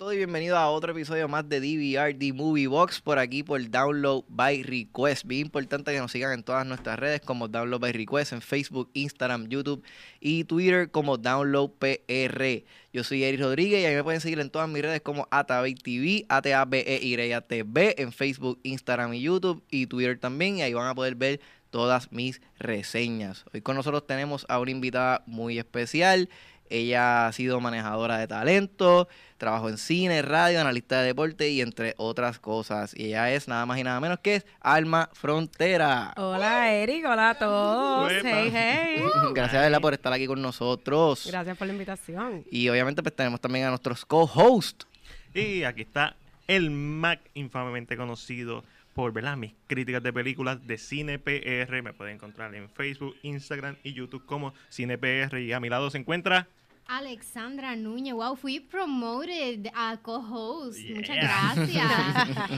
todos y bienvenidos a otro episodio más de DVR, The Movie Box, por aquí por Download by Request. Bien importante que nos sigan en todas nuestras redes como Download by Request, en Facebook, Instagram, YouTube y Twitter como Download PR. Yo soy Eric Rodríguez y ahí me pueden seguir en todas mis redes como ATABE TV, ATABE en Facebook, Instagram y YouTube y Twitter también. Y ahí van a poder ver todas mis reseñas. Hoy con nosotros tenemos a una invitada muy especial. Ella ha sido manejadora de talento, trabajó en cine, radio, analista de deporte y entre otras cosas. Y ella es nada más y nada menos que es Alma Frontera. Hola Eric, hola a todos. Hey, hey. Gracias Bella, por estar aquí con nosotros. Gracias por la invitación. Y obviamente pues tenemos también a nuestros co-hosts. Y aquí está el Mac, infamemente conocido por ¿verdad? mis críticas de películas de Cine PR. Me pueden encontrar en Facebook, Instagram y YouTube como Cine PR. Y a mi lado se encuentra Alexandra Núñez, wow, fui promoted a co-host. Muchas gracias.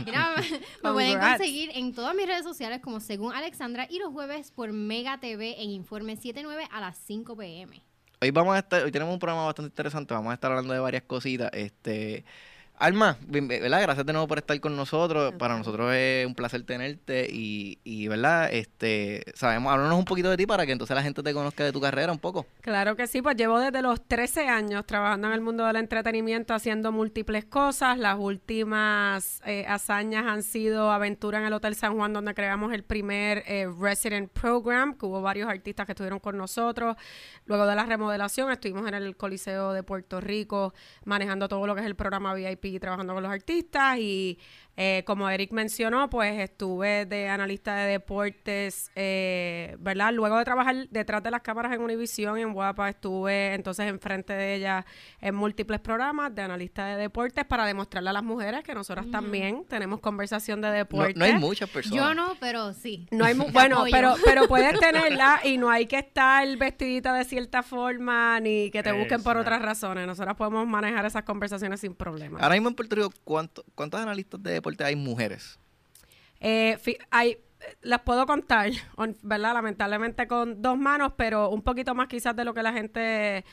Mira, me pueden conseguir en todas mis redes sociales como según Alexandra y los jueves por Mega TV en Informe 79 a las 5 pm. Hoy vamos a estar, hoy tenemos un programa bastante interesante, vamos a estar hablando de varias cositas. Este, Alma, ¿verdad? Gracias de nuevo por estar con nosotros. Para nosotros es un placer tenerte y, y ¿verdad? Este, sabemos, háblanos un poquito de ti para que entonces la gente te conozca de tu carrera un poco. Claro que sí, pues llevo desde los 13 años trabajando en el mundo del entretenimiento, haciendo múltiples cosas. Las últimas eh, hazañas han sido Aventura en el Hotel San Juan, donde creamos el primer eh, Resident Program, que hubo varios artistas que estuvieron con nosotros. Luego de la remodelación, estuvimos en el Coliseo de Puerto Rico, manejando todo lo que es el programa VIP, trabajando con los artistas. Y eh, como Eric mencionó, pues estuve de analista de deportes, eh, ¿verdad? Luego de trabajar detrás de las cámaras en Univision, en Guapa, estuve entonces enfrente de ella en múltiples programas de analista de deportes para demostrarle a las mujeres que nosotras también tenemos conversación de deportes. no hay muchas personas. Yo no, pero sí. No hay bueno, pero, pero puedes tenerla y no hay que estar vestidita de cierta forma ni que te busquen por otras razones. Nosotras podemos manejar esas conversaciones sin problema. Ahora mismo en Puerto Rico, ¿cuánto, ¿cuántos analistas de hay mujeres? Eh, hay, las puedo contar, on- ¿verdad? Lamentablemente con dos manos, pero un poquito más quizás de lo que la gente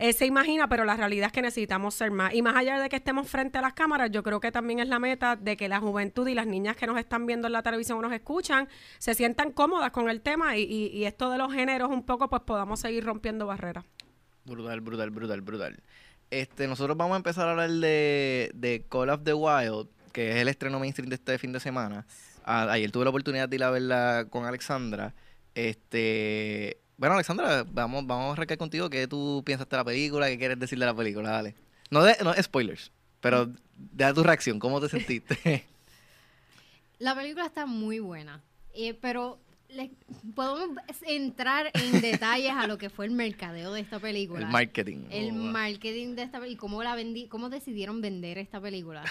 eh, se imagina, pero la realidad es que necesitamos ser más. Y más allá de que estemos frente a las cámaras, yo creo que también es la meta de que la juventud y las niñas que nos están viendo en la televisión o nos escuchan se sientan cómodas con el tema y, y- y esto de los géneros un poco, pues podamos seguir rompiendo barreras. Brutal, brutal, brutal, brutal. Este, nosotros vamos a empezar a hablar de, de Call of the Wild, que es el estreno mainstream de este fin de semana. A- ayer tuve la oportunidad de ir a verla con Alexandra. Este, bueno, Alexandra, vamos, vamos a arrancar contigo. ¿Qué tú piensas de la película? ¿Qué quieres decir de la película? Dale. No de, no spoilers, pero da tu reacción. ¿Cómo te sentiste? La película está muy buena, eh, pero le- podemos entrar en detalles a lo que fue el mercadeo de esta película. el marketing. el Oh, wow. marketing de esta película y cómo la vendí, cómo decidieron vender esta película.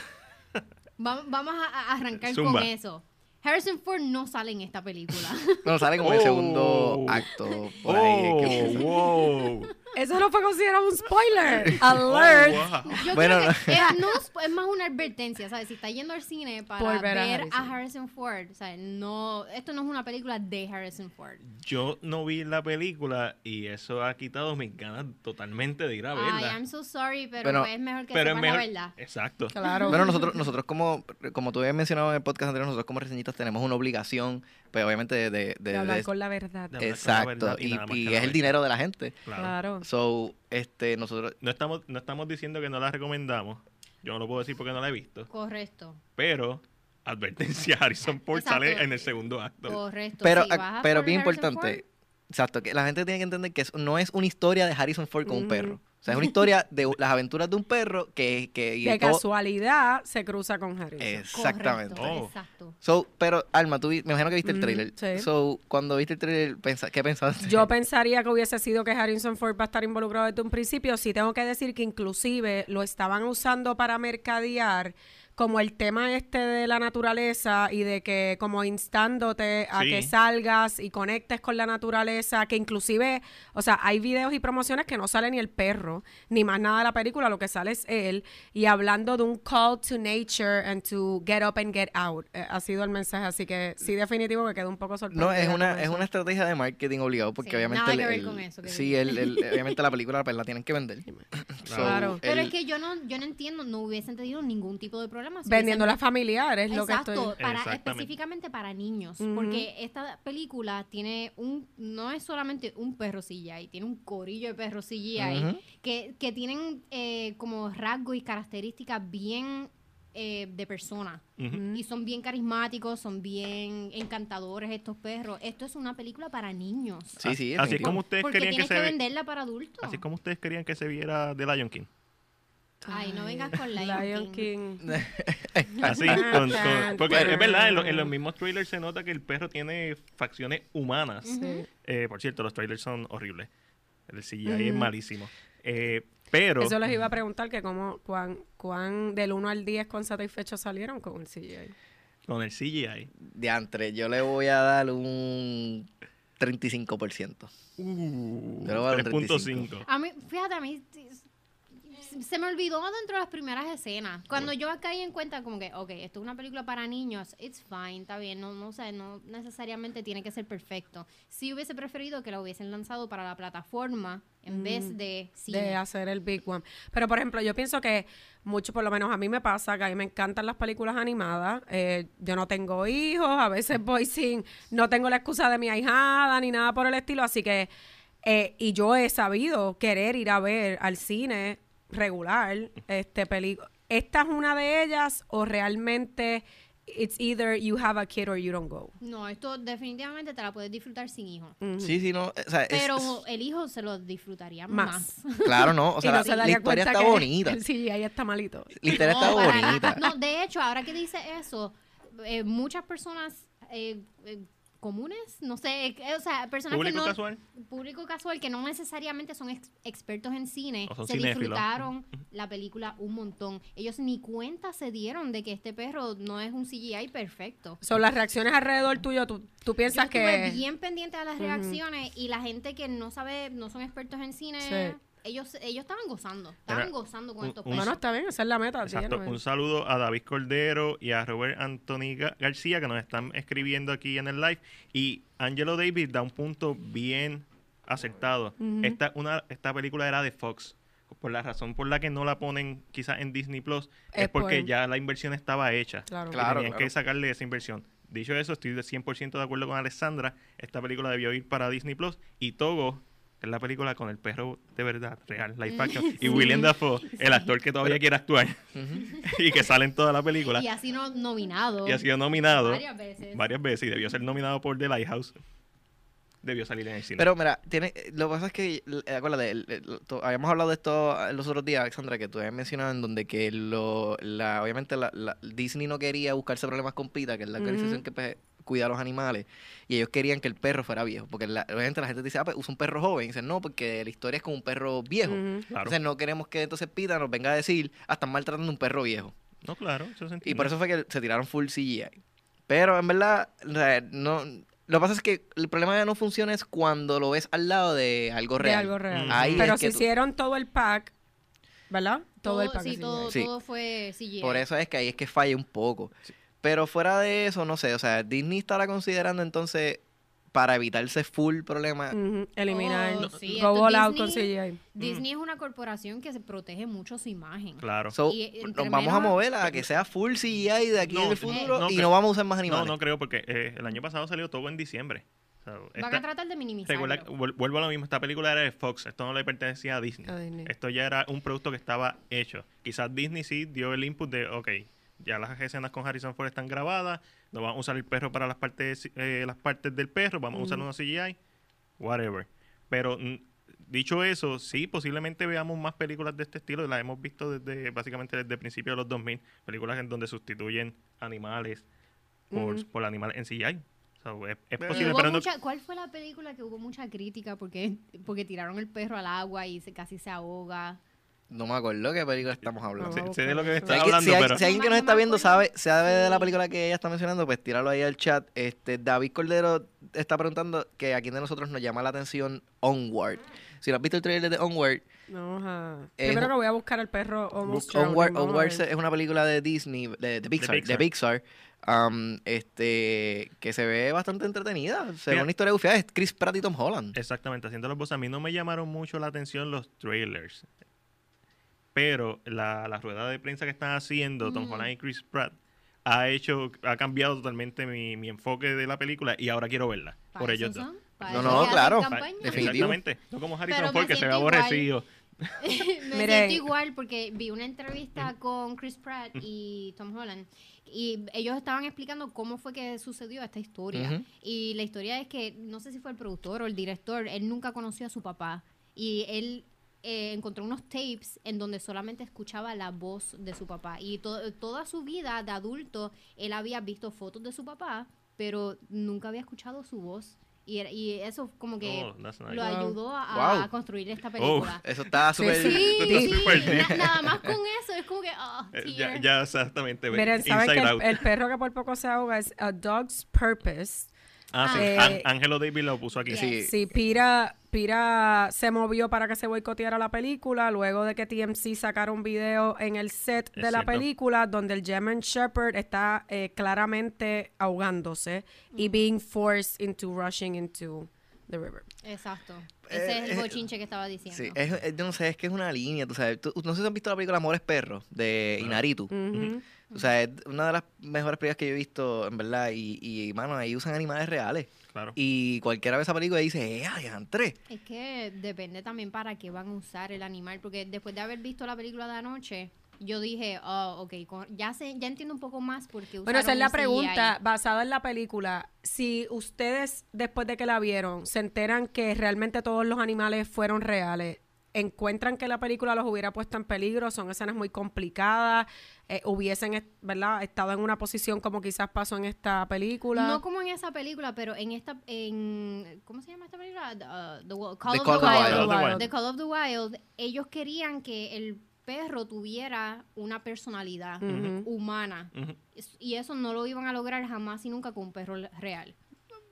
Va- vamos a, a arrancar con eso. Harrison Ford no sale en esta película. Bueno, sale como el Oh. segundo acto por ahí. Oh, wow. Eso no fue considerado un spoiler. Oh, Alert. wow. Yo Bueno, creo que es, no es, es más una advertencia, ¿sabes? Si está yendo al cine para Por ver ver, a a, Harrison. Ford, ¿sabes? No, esto no es una película de Harrison Ford. Yo no vi la película y eso ha quitado mis ganas totalmente de ir a Ay, verla. I'm so sorry, pero Bueno, es mejor que pero es mejor. la verdad. Exacto. Claro. Bueno, nosotros, nosotros como, como tú habías mencionado en el podcast anterior, nosotros como reseñistas tenemos una obligación, pues obviamente de... de- de- de hablar de- con la verdad. La exacto, verdad y es el dinero de la gente. Claro. Claro. So, este, nosotros... No estamos, no estamos diciendo que no la recomendamos. Yo no lo puedo decir porque no la he visto. Correcto, Pero, advertencia, Harrison Ford Exacto. sale en el segundo acto. correcto. Pero, Si ah, a pero bien Harrison importante, Ford, exacto, que la gente tiene que entender que eso no es una historia de Harrison Ford con un perro. O sea, es una historia de las aventuras de un perro que... que y de todo- casualidad se cruza con Harrison. Exactamente. correcto, Oh. exacto. So, pero, Alma, tú me imagino que viste el Ujú, trailer. sí. So, cuando viste el trailer, pensa- ¿qué pensaste? Yo pensaría que hubiese sido que Harrison Ford va a estar involucrado desde un principio. Sí tengo que decir que inclusive lo estaban usando para mercadear como el tema este de la naturaleza y de que como instándote a Sí. que salgas y conectes con la naturaleza, que inclusive, o sea, hay videos y promociones que no sale ni el perro, ni más nada de la película, lo que sale es él, y hablando de un call to nature and to get up and get out. Eh, ha sido el mensaje, así que sí, definitivo, me quedo un poco sorprendida. No, es una, es una estrategia de marketing obligado, porque Sí, obviamente. nada el- que ver el- con eso que sí, el, el- obviamente la película pues, la tienen que vender. So, Claro. Pero el- es que yo no, yo no entiendo, no hubiesen tenido ningún tipo de problema. Si Vendiendo las familiares, lo que estoy... para, específicamente para niños, porque esta película tiene un, no es solamente un perro CGI, tiene un corillo de perros CGI Ujú. que, que tienen eh, como rasgos y características bien eh, de persona. Y son bien carismáticos, son bien encantadores estos perros. Esto es una película para niños. Sí, sí, Así es como ustedes Porque querían que se que, ve- venderla para adultos. así como ustedes querían que se viera The Lion King. Ay, no vengas con Lion, Lion King. King. Así, con- con- porque es verdad, en, lo- en los mismos trailers se nota que el perro tiene facciones humanas. Eh, por cierto, los trailers son horribles. El CGI es malísimo. Eh, pero Eso les iba a preguntar que cómo, cuán, cuán del 1 al 10 con satisfechos salieron con el CGI. con el CGI, Diantre, yo le voy a dar un 35%. uh, Yo le voy a dar un 3.5. A mí, fíjate, a mí se me olvidó dentro de las primeras escenas. Cuando yo caí en cuenta como que, ok, esto es una película para niños, it's fine, está bien, no, no sé, no necesariamente tiene que ser perfecto. Si hubiese preferido que la hubiesen lanzado para la plataforma en vez de cine. de hacer el big one. Pero, por ejemplo, yo pienso que mucho, por lo menos a mí me pasa, que a mí me encantan las películas animadas. Eh, yo no tengo hijos, a veces voy sin, no tengo la excusa de mi ahijada ni nada por el estilo, así que, eh, y yo he sabido querer ir a ver al cine regular, este película. ¿Esta es una de ellas o realmente it's either you have a kid or you don't go? No, esto definitivamente te la puedes disfrutar sin hijo. Sí, sí, no. O sea, es- Pero es- el hijo se lo disfrutaría Más. más. claro, no. O sea, no la, se la daría historia está bonita. Sí, ahí está malito. La historia está para nada. bonita. No, de hecho, ahora que dice eso, eh, muchas personas eh, eh, comunes, no sé, eh, o sea, personas Público que no... casual. Público casual que no necesariamente son ex- expertos en cine, se cinéfilos. disfrutaron la película un montón. Ellos ni cuenta se dieron de que este perro no es un CGI perfecto. Son las reacciones alrededor tuyo, tú, tú Yo piensas estuve que... bien pendiente a las reacciones y la gente que no sabe, no son expertos en cine, Sí. Ellos ellos estaban gozando, estaban Mira, gozando con un- estos. Bueno, está bien, esa es la meta. Exacto. Un saludo a David Cordero y a Robert Anthony Ga- García que nos están escribiendo aquí en el live. Y Angelo Davis da un punto bien acertado. Esta, una, esta película era de Fox. Por la razón por la que no la ponen quizás en Disney Plus es, Es por- porque ya la inversión estaba hecha. Claro. Claro, tenían claro. que sacarle esa inversión. Dicho eso, estoy de 100% de acuerdo con Alessandra. Esta película debió ir para Disney Plus. Y Togo, que es la película con el perro de verdad, real, live action. Y William Dafoe, el actor que todavía quiere actuar y que sale en toda la película. Y ha sido nominado Y ha sido nominado varias veces. varias veces y debió ser nominado por The Lighthouse. Debió salir en el cine. Pero mira, tiene, lo que pasa es que, eh, acuérdate, el- el- to- habíamos hablado de esto los otros días, Alexandra, que tú habías mencionado en donde que lo, la, obviamente la, la- Disney no quería buscarse problemas con PETA, que es la organización que pues, cuida a los animales, y ellos querían que el perro fuera viejo, porque la, obviamente la gente dice, ah, pues usa un perro joven, y dicen, no, porque la historia es con un perro viejo. Claro. Entonces no queremos que entonces PETA nos venga a decir, ah, están maltratando a un perro viejo. no, claro, eso se Y por eso fue que se tiraron full CGI. Pero en verdad, no, lo que pasa es que el problema de no funciona es cuando lo ves al lado de algo De real. algo real. Mm. Ahí Pero es si tú- hicieron todo el pack, ¿verdad? Todo, el pack. sí, todo, Sí. todo fue CGI. Por eso es que ahí es que falla un poco. Pero fuera de eso, no sé, o sea, Disney estará considerando entonces para evitarse full problema. Eliminar. Oh, go sí, all out con Disney- CGI. Disney es una corporación que se protege mucho su imagen. Claro. So, Y entre nos vamos a mover a que sea full CGI de aquí No, en el no, futuro no y creo- no vamos a usar más no, animales. no creo porque eh, el año pasado salió todo en diciembre. O sea, Van a tratar de vuel- vuelvo a lo mismo, esta película era de Fox, esto no le pertenecía a Disney. A Disney. Esto ya era un producto que estaba hecho. Quizás Disney sí dio el input de, ok, ya las escenas con Harrison Ford están grabadas, no vamos a usar el perro para las partes, eh, las partes del perro, vamos a usar una CGI, whatever. Pero mm, dicho eso, sí, posiblemente veamos más películas de este estilo, las hemos visto desde básicamente desde principios de los 2000, películas en donde sustituyen animales por, por animales en CGI. Es, posible, no, ¿Cuál fue la película que hubo mucha crítica porque, porque tiraron el perro al agua y se, casi se ahoga? No me acuerdo qué película estamos hablando. De lo que buscar Si hablando, si hay- pero si alguien que No nos está viendo sabe, sabe de la película que ella está mencionando, pues tíralo ahí al chat. Este, David Cordero está preguntando que a quién de nosotros nos llama la atención Onward. Si no has visto el trailer de Onward, No, ajá. Es Primero que voy a buscar el perro Almost Onward, Onward es una película de Disney, de, de Pixar, de Pixar. Pixar, um, este, que se ve bastante entretenida. Se ve una historia bufiada. Es Chris Pratt y Tom Holland. exactamente, haciendo los voces. A mí no me llamaron mucho la atención los trailers. Pero la, la rueda de prensa que están haciendo Tom. Holland y Chris Pratt ha hecho, ha cambiado totalmente mi, mi enfoque de la película y ahora quiero verla. Para Por ellos dos. No, no, claro. Exactamente. No como me Ford que se ve aborrecido. me Mire. siento igual porque vi una entrevista con Chris Pratt y Tom Holland y ellos estaban explicando cómo fue que sucedió esta historia. Y la historia es que, no sé si fue el productor o el director, él nunca conoció a su papá y él eh, encontró unos tapes en donde solamente escuchaba la voz de su papá. Y to- toda su vida de adulto, él había visto fotos de su papá, pero nunca había escuchado su voz. Y, era- y eso como que Oh, nice. lo ayudó a, Wow. a construir esta Oh, película. Eso está Sí, súper... Sí, sí, bien. na- nada más con eso es como que, oh, Eh, ya, ya exactamente. Miren, ¿saben que el, el perro que por poco se ahoga es A Dog's Purpose? Ah, sí. Eh, An- Angelo Davis lo puso aquí. Sí. Sí, Pira, Pira se movió para que se boicoteara la película luego de que TMC sacara un video en el set de Es la cierto. película donde el German Shepherd está eh, claramente ahogándose y being forced into rushing into the river. Exacto. Eh, Ese es el eh, bochinche que estaba diciendo. Sí, es, es- yo no sé, es que es una línea, tú sabes. Tú- no sé si han visto la película Amores Perros de Inaritu. O sea, es una de las mejores películas que yo he visto, en verdad. Y, y mano, ahí usan animales reales. Claro. Y cualquiera ve esa película y dice, ¡eh, adiantre! Es que depende también para qué van a usar el animal, porque después de haber visto la película de anoche, yo dije, oh, ok, ya sé, ya entiendo un poco más porque Bueno, esa es la pregunta basada en la película. Si ustedes, después de que la vieron, se enteran que realmente todos los animales fueron reales, encuentran que la película los hubiera puesto en peligro, son escenas muy complicadas, eh, hubiesen, ¿verdad?, estado en una posición como quizás pasó en esta película. No como en esa película, pero en esta, en, ¿cómo se llama esta película? The, uh, The Wo- Call, The of Call the of the Wild. Wild. Call of the Wild. The Call of the Wild, ellos querían que el perro tuviera una personalidad humana. Y eso no lo iban a lograr jamás y nunca con un perro real.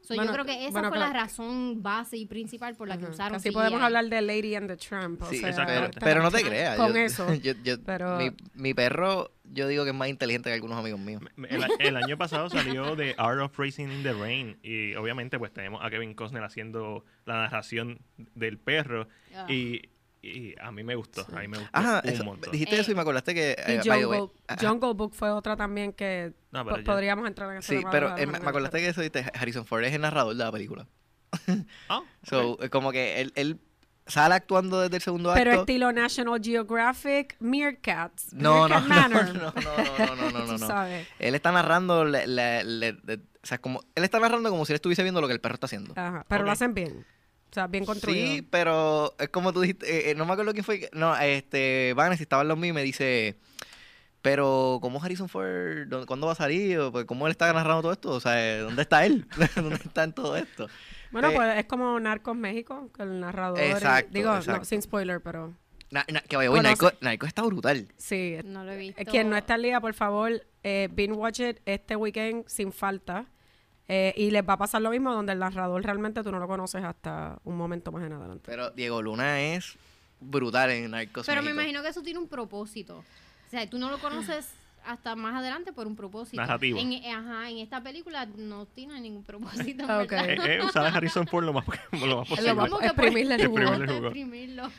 So, Bueno, yo creo que esa bueno, fue claro. la razón base y principal por la que usaron Así CGI. podemos hablar de Lady and the Tramp. o Sí, sea, pero, pero no te creas. Con yo- eso. yo- yo- Pero- mi, mi perro, yo digo que es más inteligente que algunos amigos míos. El año pasado salió The Art of Racing in the Rain y obviamente pues tenemos a Kevin Costner haciendo la narración del perro Ah. y, y a mí me gustó, a mí me gustó Ajá, un eso- montón. dijiste Eh, eso y me acordaste que... Y eh, Jungle, ajá. Jungle Book fue otra también que No, pero po- ya- podríamos entrar en ese Sí, pero eh, me, acordaste pero- que eso dijiste, Harrison Ford es el narrador de la película. Ah, So, como que él, él sale actuando desde el segundo Pero acto. estilo National Geographic, Meerkats. No, no, Meerkat no, Manor. no, no, no, no, no, no, no. sabes. Él está narrando, le- le- le- le- o sea, como, él está narrando como si él estuviese viendo lo que el perro está haciendo. Ajá, pero lo hacen bien. O sea, bien construido. Sí, pero es como tú dijiste, eh, eh, no me acuerdo quién fue, no, este, Vanessa estaba en los míos y me dice, pero ¿cómo Harrison Ford, dó- cuándo va a salir? O, pues, ¿Cómo él está narrando todo esto? O sea, ¿dónde está él? ¿Dónde está en todo esto? Bueno, Eh, pues es como Narcos México, que el narrador. digo, no, sin spoiler, pero Na- na- que vaya, oye, Conoce- Narco, Narco está brutal. sí. No lo he visto. Eh, Quien no está al día, por favor, eh, binge watch it este weekend sin falta. Eh, y les va a pasar lo mismo, donde el narrador realmente tú no lo conoces hasta un momento más en adelante. Pero Diego Luna es brutal en Narcos Pero me imagino que eso tiene un propósito. O sea, tú no lo conoces hasta más adelante por un propósito. Narrativo. En, ajá, en esta película no tiene ningún propósito. en Ok. ¿verdad? Eh, eh, usar a Harrison Ford lo más, lo más lo posible. más- Como que exprimirle el jugo.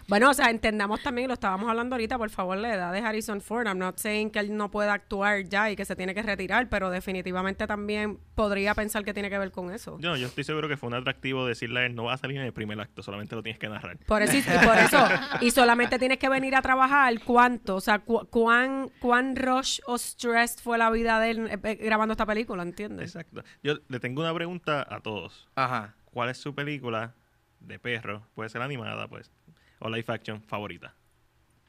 Bueno, o sea, entendamos también, lo estábamos hablando ahorita, por favor, la edad de Harrison Ford. I'm not saying que él no pueda actuar ya y que se tiene que retirar, pero definitivamente también podría pensar que tiene que ver con eso. Yo, yo estoy seguro que fue un atractivo decirle a él, no va a salir en el primer acto, solamente lo tienes que narrar. Por eso, y por eso, y solamente tienes que venir a trabajar cuánto, o sea, cu- cuán, cuán rush o stressed fue la vida de él eh, eh, grabando esta película, ¿entiendes? Exacto. Yo le tengo una pregunta a todos. Ajá. ¿Cuál es su película de perro? Puede ser animada, pues, o live action favorita.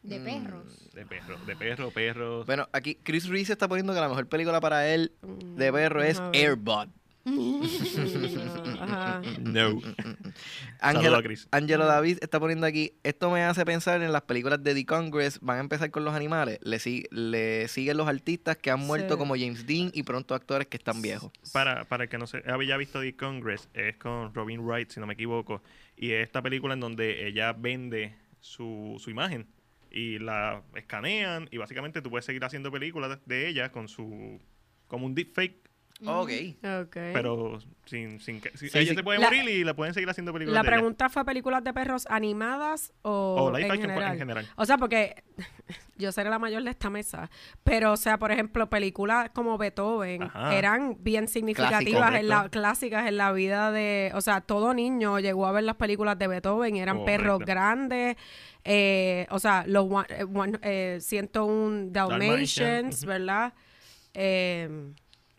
De Mm, perros. De perro, de perro, perros. Bueno, aquí Chris Reese está poniendo que la mejor película para él de perro es Mm. Airbud. Ajá. No. Ángelo, Saludos a Chris. Ángelo David está poniendo aquí, esto me hace pensar en las películas de The Congress, van a empezar con los animales, le, si- le siguen los artistas que han muerto Sí. como James Dean y pronto actores que están viejos. Para, para el que no se había visto The Congress, es con Robin Wright, si no me equivoco. Y es esta película en donde ella vende su, su imagen y la escanean y básicamente tú puedes seguir haciendo películas de ella con su... como un deepfake, Ok. Ok. pero sin, sin que... si- Sí, ella sí. se puede La- morir y la pueden seguir haciendo películas La de ella. pregunta fue películas de perros animadas o, O live en, action general? en general. O sea, porque yo seré la mayor de esta mesa, pero o sea, por ejemplo, películas como Beethoven Ajá. eran bien significativas Clásico. en la clásicas en la vida de, o sea, todo niño llegó a ver las películas de Beethoven, y eran perros grandes, eh, o sea, los one- eh, one- eh, 101 Dalmatians. ¿verdad? Eh,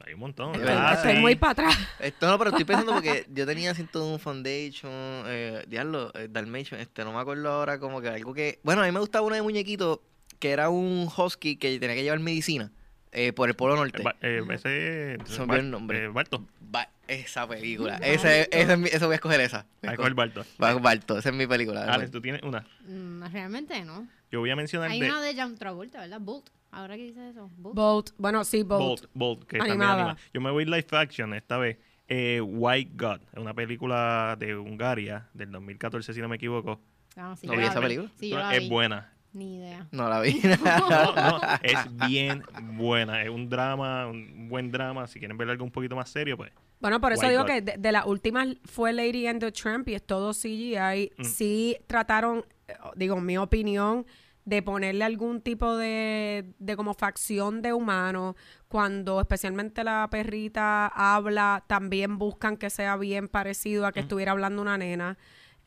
Hay un montón. Es estoy, verdad, estoy sí. muy para atrás. Esto no, pero estoy pensando porque yo tenía 101 Foundation, eh, diablo, eh, Dalmatian, este, no me acuerdo ahora como que algo que... Bueno, a mí me gustaba una de muñequito que era un husky que tenía que llevar medicina eh, por el Polo Norte. Eh, ba- eh, ese... Se me el nombre. eh, Barto. Ba- esa película. No. Ese, ese es mi- eso voy a escoger esa. Voy a escoger- Barto. Barto, esa es mi película. Alex, tú tienes una. Mm, realmente no. Yo voy a mencionar Hay de una de John Travolta, ¿verdad? Bolt. Ahora que dices eso. Bolt. Bolt, bueno, sí, Bolt. Bolt, Bolt, que también Animada. anima. Yo me voy live action esta vez. Eh, White God, es una película de Hungaria del 2014, si no me equivoco. Ah, sí, ¿No vi esa película? Sí, yo la es vi. buena. Ni idea. No la vi. No, no, es bien buena. Es un drama, un buen drama. Si quieren ver algo un poquito más serio, pues. Bueno, por eso White digo God. que de, de las últimas fue Lady and the Tramp y es todo CGI. Mm. Sí trataron, eh, digo, mi opinión, de ponerle algún tipo de, de como facción de humano. Cuando especialmente la perrita habla, también buscan que sea bien parecido a que Mm. estuviera hablando una nena.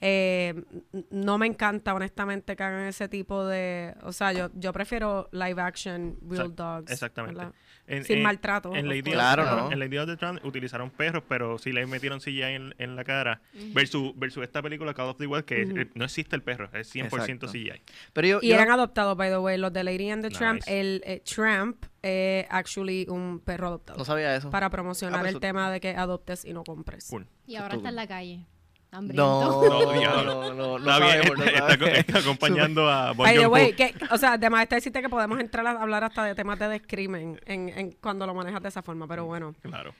Eh, no me encanta, honestamente, que hagan ese tipo de... O sea, yo, yo prefiero live action, real dogs. Exactamente. ¿verdad? En- Sin en- maltrato, En. Claro, of- ¿no? en Lady of the Tron utilizaron perros, pero sí le metieron CGI en, en la cara. versus, versus esta película, Call of the Wild, que eh, no existe el perro, es 100% Exacto. CGI. Pero yo, Y yo- eran adoptados, by the way, los de Lady and the Tramp. Nice. El eh, Tramp es actually un perro adoptado. no sabía eso. para promocionar Ah, pues el tema de que adoptes y no compres. Cool. Y ahora está en la calle. Hambriento. No, No, no, no, Está bien, sabemos, está, está acompañando a Bon By the Joon-ho. way, que, o sea, además de decirte que podemos entrar a hablar hasta de temas de descrimen en, en cuando lo manejas de esa forma, pero bueno, Claro.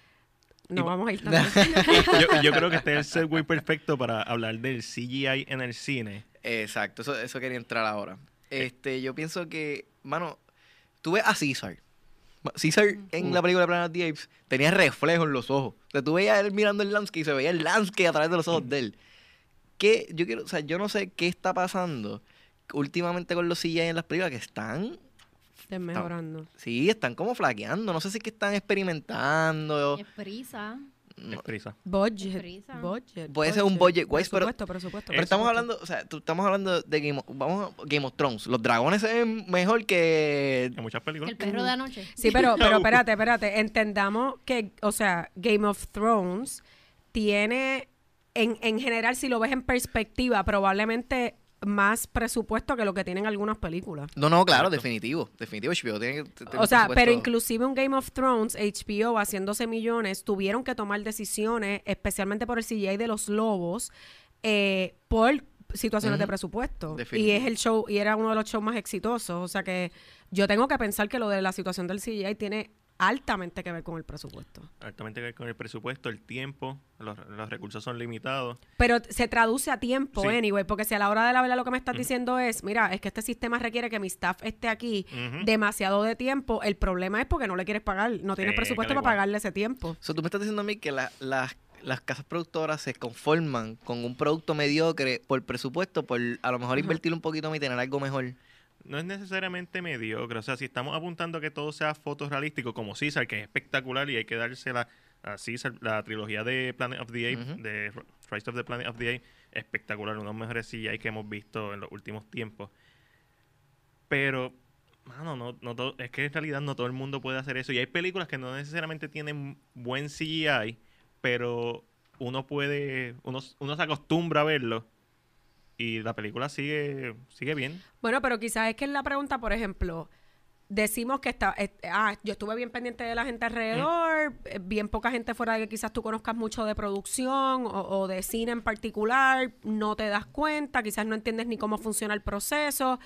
no Y- vamos a ir tan yo, yo creo que este es el segue perfecto para hablar del CGI en el cine. Exacto, eso, eso quería entrar ahora. Este, yo pienso que, mano, tú ves a Caesar. Caesar en la película Planet of the Apes tenía reflejo en los ojos. O sea, tú veías a él mirando el landscape y se veía el landscape a través de los ojos de él. ¿Qué? Yo quiero, o sea, yo no sé qué está pasando últimamente con los CGI en las películas que están, desmejorando. sí, están como flaqueando. No sé si es que están experimentando. Es prisa. No- Es prisa. Budget, Prisa. budget. Puede ser un budget wise, pero- Presupuesto, presupuesto, Pero estamos hablando, o sea, tú- estamos hablando de Game of, vamos a- Game of Thrones. Los dragones se ven mejor que En muchas películas. El perro de anoche. Sí, pero, pero espérate, espérate. Entendamos que, o sea, Game of Thrones tiene, en, en general, si lo ves en perspectiva, probablemente más presupuesto que lo que tienen algunas películas. No, no, claro, Correcto. definitivo. Definitivo, HBO tiene que tener O sea, pero inclusive un Game of Thrones, HBO haciéndose millones, tuvieron que tomar decisiones, especialmente por el CGI de los lobos, eh, por situaciones de presupuesto. Y Definitivo. es el show, y era uno de los shows más exitosos. O sea que yo tengo que pensar que lo de la situación del CGI tiene altamente que ver con el presupuesto. Altamente que ver con el presupuesto, el tiempo, los, los recursos son limitados. Pero se traduce a tiempo, Sí. anyway, porque si a la hora de la verdad lo que me estás diciendo es, mira, es que este sistema requiere que mi staff esté aquí demasiado de tiempo, el problema es porque no le quieres pagar, no tienes presupuesto para pagarle ese tiempo. O sea, tú me estás diciendo a mí que la- las- las casas productoras se conforman con un producto mediocre por presupuesto, por a lo mejor invertir un poquito más y tener algo mejor. No es necesariamente mediocre. O sea, si estamos apuntando a que todo sea fotorrealístico, como Caesar, que es espectacular y hay que dársela a Caesar, la trilogía de Planet of the Apes, de Rise of the Planet of the Apes, espectacular, uno de los mejores CGI que hemos visto en los últimos tiempos. Pero, mano, no, no todo- es que en realidad no todo el mundo puede hacer eso. Y hay películas que no necesariamente tienen buen CGI, pero uno puede, uno, uno se acostumbra a verlo y la película sigue, sigue bien. Bueno, pero quizás es que es la pregunta, por ejemplo, decimos que está, ah, yo estuve bien pendiente de la gente alrededor, eh, bien poca gente fuera de que quizás tú conozcas mucho de producción o, o de cine en particular, no te das cuenta, quizás no entiendes ni cómo funciona el proceso.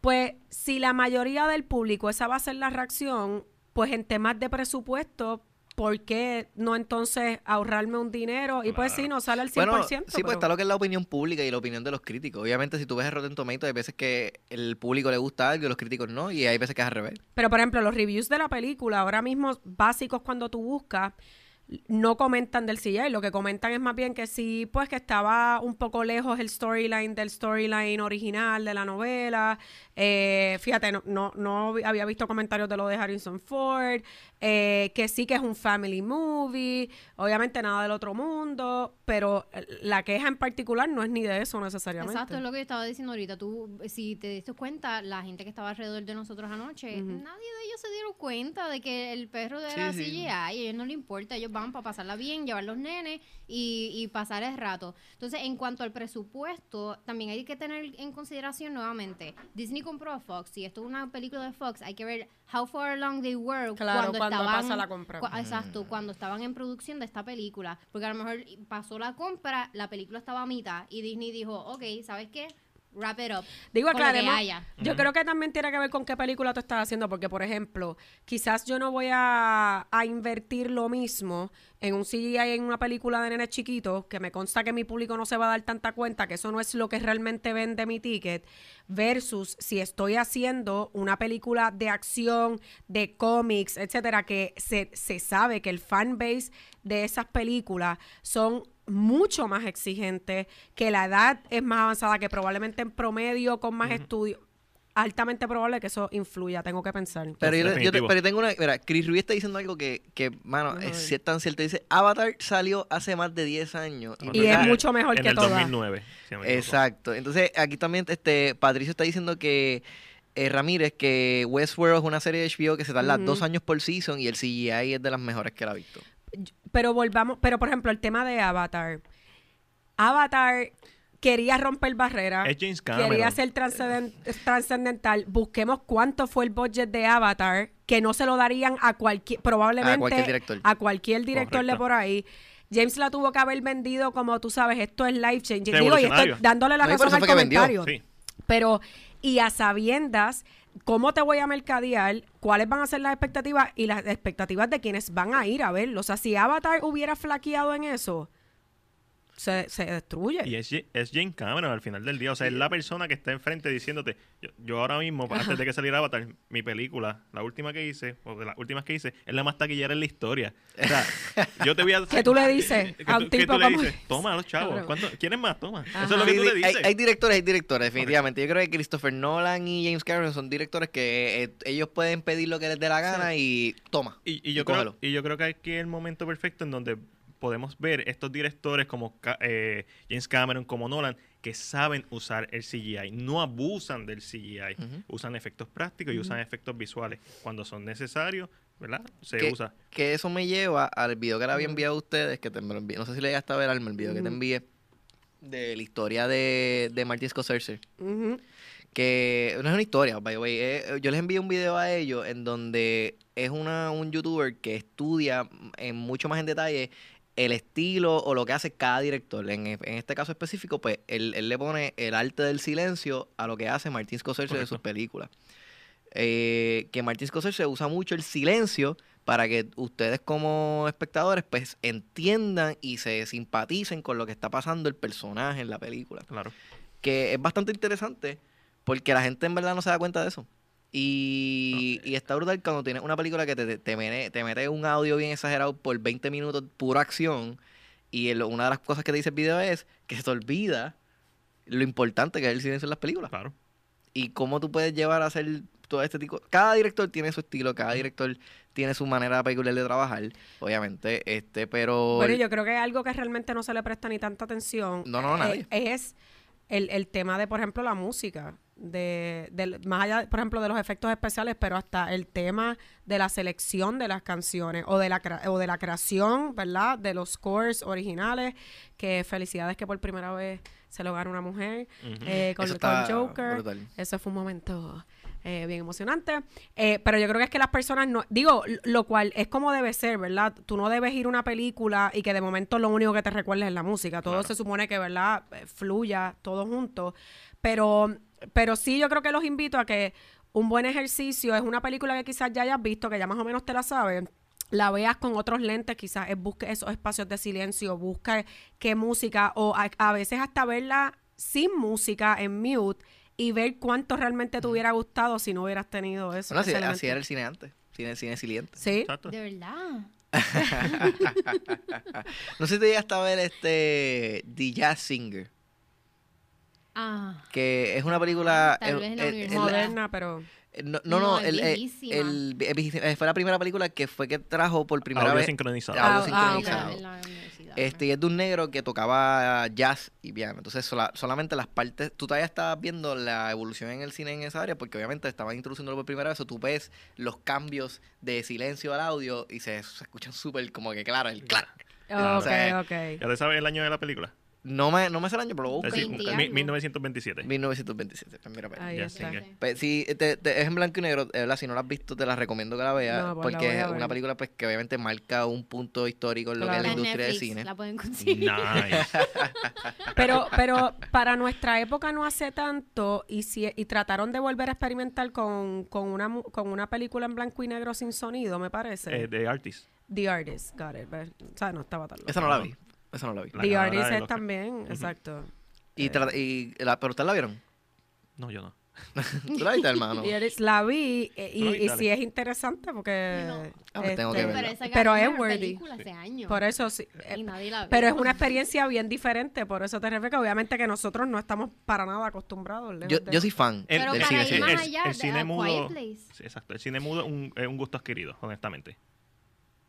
Pues si la mayoría del público esa va a ser la reacción, pues en temas de presupuesto, ¿por qué no entonces ahorrarme un dinero? Y pues sí, no sale al 100%. Bueno, sí, pues pero- está lo que es la opinión pública y la opinión de los críticos. Obviamente, si tú ves el Rotten Tomatoes, hay veces que el público le gusta algo y los críticos no, y hay veces que es al revés. Pero, por ejemplo, los reviews de la película, ahora mismo básicos cuando tú buscas, no comentan del CGI. Lo que comentan es más bien que sí, pues que estaba un poco lejos el storyline del storyline original de la novela. Eh, fíjate, no, no, no había visto comentarios de lo de Harrison Ford. Eh, que sí que es un family movie. Obviamente nada del otro mundo. Pero eh, la queja en particular no es ni de eso necesariamente. Exacto, es lo que yo estaba diciendo ahorita. Tú, si te diste cuenta, la gente que estaba alrededor de nosotros anoche, nadie de ellos se dieron cuenta de que el perro era Sí, sí. CGI. A ellos no les importa. Ellos van para pasarla bien, llevar los nenes y, y pasar el rato. Entonces, en cuanto al presupuesto, también hay que tener en consideración nuevamente. Disney compró a Fox. Si esto es una película de Fox, hay que ver how far along they were Claro, cuando, cuando estaban... pasa la compra. cua- Exacto, cuando estaban en producción de esta película. Porque a lo mejor pasó la compra, la película estaba a mitad y Disney dijo, ok, ¿sabes qué? Wrap it up. Digo, aclaremos. Yo creo que también tiene que ver con qué película tú estás haciendo, porque, por ejemplo, quizás yo no voy a, a invertir lo mismo en un CGI en una película de nenes chiquitos, que me consta que mi público no se va a dar tanta cuenta que eso no es lo que realmente vende mi ticket, versus si estoy haciendo una película de acción, de cómics, etcétera, que se, se sabe que el fan base de esas películas son mucho más exigentes, que la edad es más avanzada, que probablemente en promedio con más estudios, altamente probable que eso influya, tengo que pensar. Pero yo, yo te- Definitivo. pero yo tengo una. Mira, Chris Rubio está diciendo algo que, que mano, Ajá. es tan cierto. Dice: Avatar salió hace más de 10 años. Y es mucho mejor en que el todas. 2009. si. Exacto. Entonces, aquí también este Patricio está diciendo que eh, Ramírez, que Westworld es una serie de HBO que se tarda Ujú. dos años por season y el CGI es de las mejores que él ha visto. Pero volvamos, pero por ejemplo, el tema de Avatar. Avatar quería romper barreras. Es James Cameron. Quería ser transcenden- trascendental. Busquemos cuánto fue el budget de Avatar, que no se lo darían a cualquier, probablemente A cualquier director. a cualquier director de por ahí. James la tuvo que haber vendido como tú sabes, esto es life changing. Digo, y estoy dándole la No, razón al comentario. Sí. Pero, y a sabiendas, ¿cómo te voy a mercadear? ¿Cuáles van a ser las expectativas? Y las expectativas de quienes van a ir a verlo. O sea, si Avatar hubiera flaqueado en eso, se, se destruye. Y es, es James Cameron al final del día. O sea, es la persona que está enfrente diciéndote. Yo, yo ahora mismo, antes de que saliera Avatar, mi película, la última que hice, o de las últimas que hice, es la más taquillera en la historia. O sea, yo te voy a. ¿Qué tú le dices que a tú- un tipo tú le dices, Toma a los chavos. ¿Cuánto- ¿Quieren más? Toma. Ajá. Eso es lo que Sí, tú le hay, dices. hay directores, hay directores, definitivamente. Yo creo que Christopher Nolan y James Cameron son directores que eh, ellos pueden pedir lo que les dé la gana y toma. Y, y yo creo, y yo creo que aquí es el momento perfecto en donde podemos ver estos directores como eh, James Cameron, como Nolan, que saben usar el CGI, no abusan del CGI, usan efectos prácticos y usan efectos visuales. Cuando son necesarios, ¿verdad? Se que, usa. que eso me lleva al video que le había enviado a ustedes, que te me lo envié. No sé si le llegaste a ver, Alma, el video que te envié de la historia de, de Martin Scorsese. Que no es una historia, by the way. eh, yo les envié un video a ellos en donde es una, un youtuber que estudia en mucho más en detalle el estilo o lo que hace cada director. En, en este caso específico, pues él, él le pone el arte del silencio a lo que hace Martin Scorsese de sus Correcto. películas. Eh, que Martin Scorsese usa mucho el silencio para que ustedes como espectadores pues entiendan y se simpaticen con lo que está pasando el personaje en la película Claro. que es bastante interesante porque la gente en verdad no se da cuenta de eso. Y, y está brutal cuando tienes una película que te, te, te mete, te mete un audio bien exagerado por 20 minutos, pura acción. Y el- una de las cosas que te dice el video es que se te olvida lo importante que es el silencio en las películas. Claro. Y cómo tú puedes llevar a hacer todo este tipo. Cada director tiene su estilo, cada director tiene su manera peculiar de trabajar, obviamente. este Pero. Bueno, yo creo que algo que realmente no se le presta ni tanta atención No, no, a nadie. eh, es el, el tema de, por ejemplo, la música. De, del- más allá, por ejemplo, de los efectos especiales, pero hasta el tema de la selección de las canciones o de la, crea- o de la creación, ¿verdad? De los scores originales. Que felicidades que por primera vez se lo gana una mujer eh, con, Eso con Joker. brutal. Eso fue un momento eh, bien emocionante. Eh, pero yo creo que es que las personas no, digo, lo cual es como debe ser, ¿verdad? Tú no debes ir a una película y que de momento lo único que te recuerdes es la música. Todo Claro. se supone que, ¿verdad? Eh, Fluya todo junto. Pero, pero sí, yo creo que los invito a que un buen ejercicio es una película que quizás ya hayas visto, que ya más o menos te la sabes. La veas con otros lentes, quizás es busque esos espacios de silencio, busca qué música, o a, a veces hasta verla sin música, en mute, y ver cuánto realmente te hubiera gustado si no hubieras tenido eso. Bueno, así, era el cine antes. Cine, cine siliente. Sí. Exacto. De verdad. No sé si te llegaste a ver este The Jazz Singer, Ah. que es una película... Tal eh, vez eh, universidad. Moderna, pero... No, no, No, no, es el, eh, el- eh, fue la primera película que fue que trajo por primera Audio vez sincronizado. audio Ah, sincronizado. Este, y es de un negro que tocaba jazz y piano. Entonces, sola- solamente las partes. Tú todavía estabas viendo la evolución en el cine en esa área, porque obviamente estaban introduciéndolo por primera vez. O tú ves los cambios de silencio al audio y se, se escuchan súper como que claro, el claro. Ok, O sea, ok. ¿Ya te sabes el año de la película? No me, no me sé el año, pero lo voy a Es buscar. decir, 20 mi- algo. 1927. 1927. Pues mira, pues. Ahí Jazz está. Singer. Pues, sí, te- te- es en blanco y negro, verdad, si no la has visto te la recomiendo que la veas, No, pues porque es una película pues que obviamente marca un punto histórico en lo que es Claro. la industria del cine. La pueden conseguir. Nice. Pero, pero para nuestra época no hace tanto y si y trataron de volver a experimentar con, con una con una película en blanco y negro sin sonido, me parece. Eh, de Artist. The Artist, got it. Ve, O sea, no estaba tan loco. Esa no la vi, esa no la vi. La The ganadora Artist del es también, exacto. Y, tra- y la, pero ustedes la vieron. No, yo no. ¿Tú la viste, hermano? The Artist la vi eh, y, y sí es interesante porque... No. Pues tengo que este, verla. Pero, es worthy. Por eso sí. eh, Y nadie la pero es una experiencia bien diferente, por eso te refiero que obviamente que nosotros no estamos para nada acostumbrados. Yo, de- yo soy fan El- Pero del cine. el, cine mudo. Quiet Place. sí, exacto. El cine mudo es un, es un gusto adquirido, honestamente.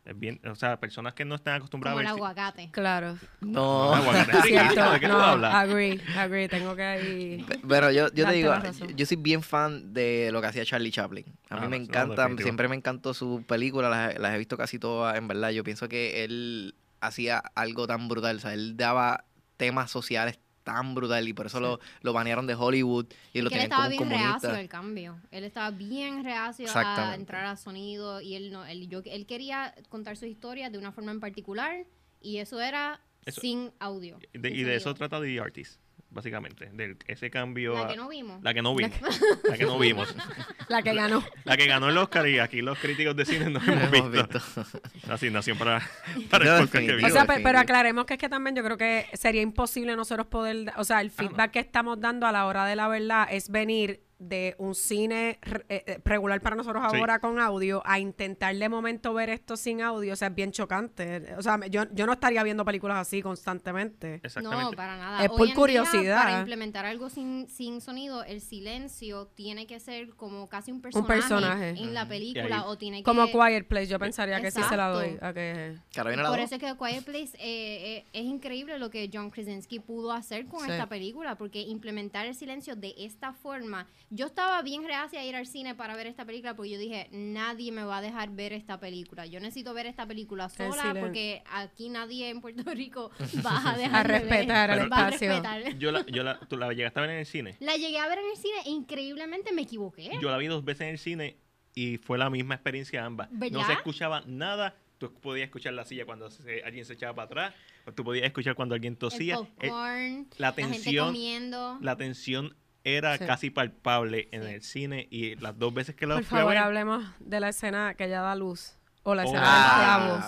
Es bien, o sea, personas que no están acostumbradas Como el a ver. ci- aguacate. Claro. No, No, aguacate. Sí, Cierto, ¿de qué tú no, hablas? agree, agree, tengo que ahí... Pe- Pero yo, yo te digo, yo soy bien fan de lo que hacía Charlie Chaplin. A mí Ah, me no, encanta, siempre me encantó su película, las, las he visto casi todas, en verdad. Yo pienso que él hacía algo tan brutal, o sea, él daba temas sociales tan brutal y por eso lo, lo banearon de Hollywood y lo que él tenían como estaba bien reacio al cambio. Él estaba bien reacio a entrar a sonido y él no, él, yo, él quería contar su historia de una forma en particular y eso era Eso- sin audio. De- sin y de eso trata The Artist, básicamente. De ese cambio. La a- que no vimos. la que no vimos. la que no vimos. La que ganó. La que ganó el Oscar y aquí los críticos de cine no hemos hemos visto. visto. Asignación para, para No, el podcast que definitivo. O sea, pe- pero aclaremos que es que también yo creo que sería imposible nosotros poder, o sea, el feedback que estamos dando a la hora de la verdad es venir de un cine eh, eh, regular para nosotros Sí. ahora con audio a intentar de momento ver esto sin audio, o sea, es bien chocante. O sea, yo, yo no estaría viendo películas así constantemente. Exactamente. No, para nada. Es Hoy por día, curiosidad. para implementar algo sin, sin sonido, el silencio tiene que ser como casi un personaje, personaje. en la película o tiene que... Como Quiet Place, yo pensaría que sí se la doy. Que- Carolina la Por dos. eso es que Quiet Place eh, eh, es increíble lo que John Krasinski pudo hacer con Sí. esta película, porque implementar el silencio de esta forma. Yo estaba bien reacia a ir al cine para ver esta película porque yo dije, nadie me va a dejar ver esta película. Yo necesito ver esta película sola porque aquí nadie en Puerto Rico va a A dejar de ver. respetar el a espacio. respetar. Yo la, yo la, ¿Tú la llegaste a ver en el cine? La llegué a ver en el cine e increíblemente me equivoqué. Yo la vi dos veces en el cine y fue la misma experiencia ambas. No se escuchaba nada. Tú podías escuchar la silla cuando se- alguien se echaba para atrás. Tú podías escuchar cuando alguien tosía. el Eh, popcorn, la la, gente tensión- comiendo. la tensión era Sí. casi palpable en Sí. el cine y las dos veces que lo Por fui a favor, ver, hablemos de la escena que ella da luz. O la Oh. escena Ah, de clavos.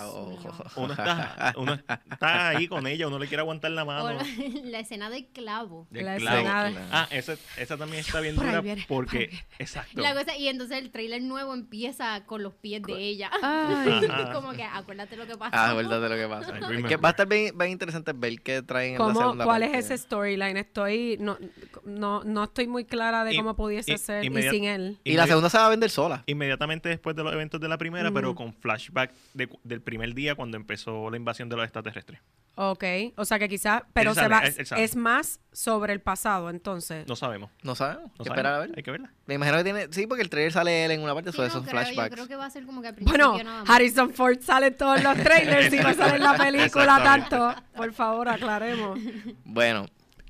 oh. uno está, uno está ahí con ella, uno le quiere aguantar la mano. la, la escena del clavo. La clavo. escena de- Ah, esa, esa también está bien dura viene, porque, exacto. La cosa, y entonces el trailer nuevo empieza con los pies de ella. Como que acuérdate lo que pasó. Ah, de lo que pasa. Es que va a estar bien, bien interesante ver qué traen en la ¿Cómo, segunda ¿Cuál parte. es ese storyline? Estoy, no, no, no estoy muy clara de Y- cómo pudiese y- ser y sin él. Y la segunda se va a vender sola. Inmediatamente después de los eventos de la primera, pero con flashback de del primer día cuando empezó la invasión de los extraterrestres. Ok, o sea que quizás, pero Él se va, él- es más sobre el pasado entonces. No sabemos. No sabemos. No sabemos. esperar a ver. Hay que verla. Me imagino que tiene. Sí, porque el trailer sale él en una parte, Sí, so no, esos creo, yo flashbacks. creo que va a ser como que al principio Bueno, nada más. Harrison Ford sale en todos los trailers y no sale en la película tanto. Por favor, aclaremos. Bueno,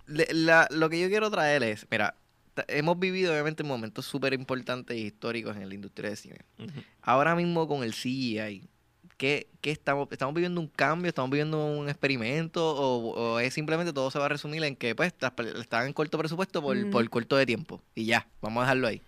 le- la- lo que yo quiero traer es, mira, hemos vivido obviamente momentos súper importantes e históricos en la industria de cine. Ahora mismo con el CGI, ¿qué, qué estamos, estamos viviendo un cambio? ¿Estamos viviendo un experimento? ¿O, o es simplemente todo se va a resumir en que pues están en corto presupuesto por, Mm. por corto de tiempo? Y ya, vamos a dejarlo ahí.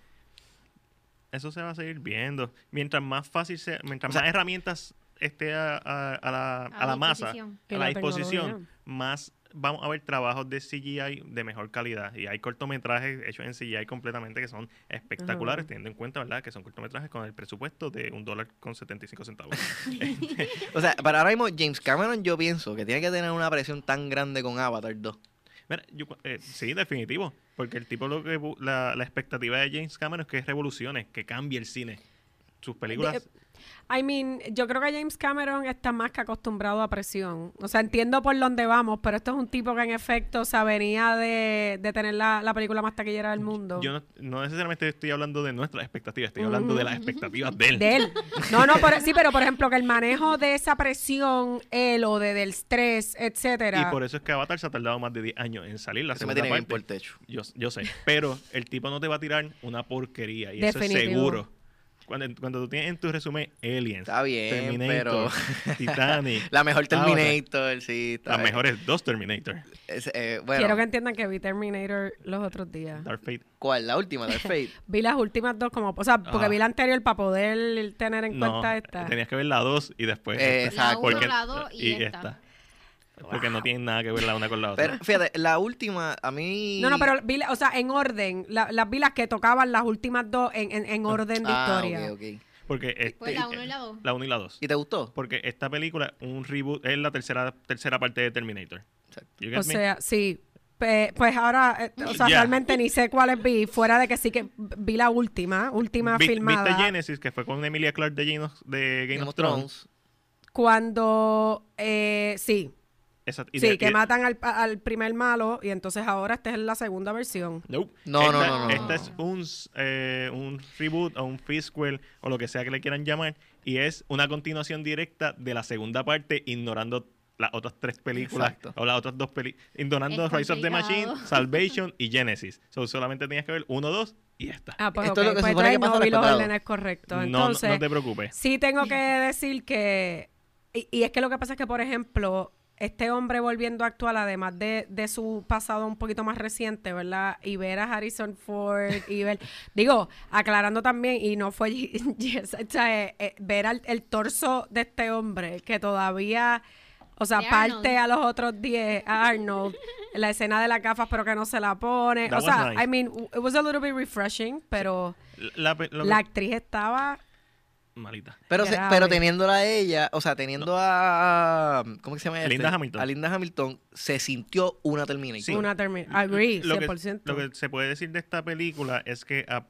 Eso se va a seguir viendo. Mientras más fácil sea, mientras O sea- más herramientas esté a, a- a la, a la masa. Y a la la disposición, más vamos a ver trabajos de CGI de mejor calidad. Y hay cortometrajes hechos en CGI completamente que son espectaculares, teniendo en cuenta, ¿verdad?, que son cortometrajes con el presupuesto de un dólar con 75 centavos. O sea, para ahora mismo James Cameron yo pienso que tiene que tener una presión tan grande con Avatar 2. Mira, yo cu- eh, sí, definitivo. Porque el tipo, lo que la, la expectativa de James Cameron es que revolucione, que cambie el cine. Sus películas. I mean, yo creo que James Cameron está más que acostumbrado a presión. O sea, entiendo por dónde vamos, pero esto es un tipo que en efecto, o sea, venía de, de tener la, la película más taquillera del mundo. Yo no, no necesariamente estoy hablando de nuestras expectativas, estoy hablando de las expectativas de él. de él. No, no, por- sí, pero por ejemplo, que el manejo de esa presión, él o de, del estrés, etcétera. Y por eso es que Avatar se ha tardado más de 10 años en salir. La me segunda tiene bien parte. por el techo. Yo, yo sé, pero el tipo no te va a tirar una porquería y eso es seguro. Cuando, cuando tú tienes en tu resumen Aliens, Está bien, Terminator, Titanic, La mejor Terminator, sí. está las bien. mejores dos Terminator, Es- eh, bueno, Quiero que entiendan que vi Terminator los otros días. Dark Fate. ¿cuál? La última, Dark Fate. Vi las últimas dos como, o sea, porque Ah. vi la anterior para poder tener en No, cuenta esta. tenías que ver la 2 y después Eh, esta. exacto. La uno, Porque- la dos y, esta. Porque no tienen nada que ver la una con la otra. Pero fíjate, la última, a mí. No, no, pero vi, o sea, en orden, la- las vi las que tocaban las últimas dos en, en, en orden de Ah, historia. ok, ok. Porque este, Pues la uno y la dos. La 1 y la 2. ¿Y te gustó? Porque esta película, un reboot, es la tercera, tercera parte de Terminator. Exacto. You get O me? sea, sí. Pe- pues ahora, eh, o sea, realmente ni sé cuáles vi, fuera de que sí que vi la última, última Vi- filmada. ¿Viste Genesis, que fue con Emilia Clarke de Game of, de Game Game of of Thrones? Thrones. Cuando, eh, sí, Y sí, de- que y- matan al, al primer malo y entonces ahora esta es la segunda versión. Nope. No, esta, no, no, no, Esta no. es un, eh, un reboot o un fisquel o lo que sea que le quieran llamar. Y es una continuación directa de la segunda parte, ignorando las otras tres películas Exacto. o las otras dos películas. Ignorando Es Rise of the Machine. Salvation y Genesis. So, solamente tenías que ver uno, dos y esta. Ah, pues Esto es lo que se pues entonces no vi los órdenes correctos. no, no- Entonces, no te preocupes. Sí tengo que decir que, y, y es que lo que pasa es que, por ejemplo, este hombre volviendo a actuar, además de, de su pasado un poquito más reciente, ¿verdad? Y ver a Harrison Ford y ver, digo, aclarando también, y no fue, yes, o sea, eh, eh, ver al- el torso de este hombre que todavía... O sea, De parte Arnold. a los otros 10, a Arnold, la escena de las gafas, pero que no se la pone. That o sea, nice. I mean, it was a little bit refreshing, pero la actriz estaba malita. Pero, se- pero teniéndola a ella, o sea, teniendo a. ¿Cómo que se llama ella? Linda Hamilton. A Linda Hamilton, se sintió una Terminator. Sí. una termi- Agree, lo que, 100%. lo que se puede decir de esta película es que ah,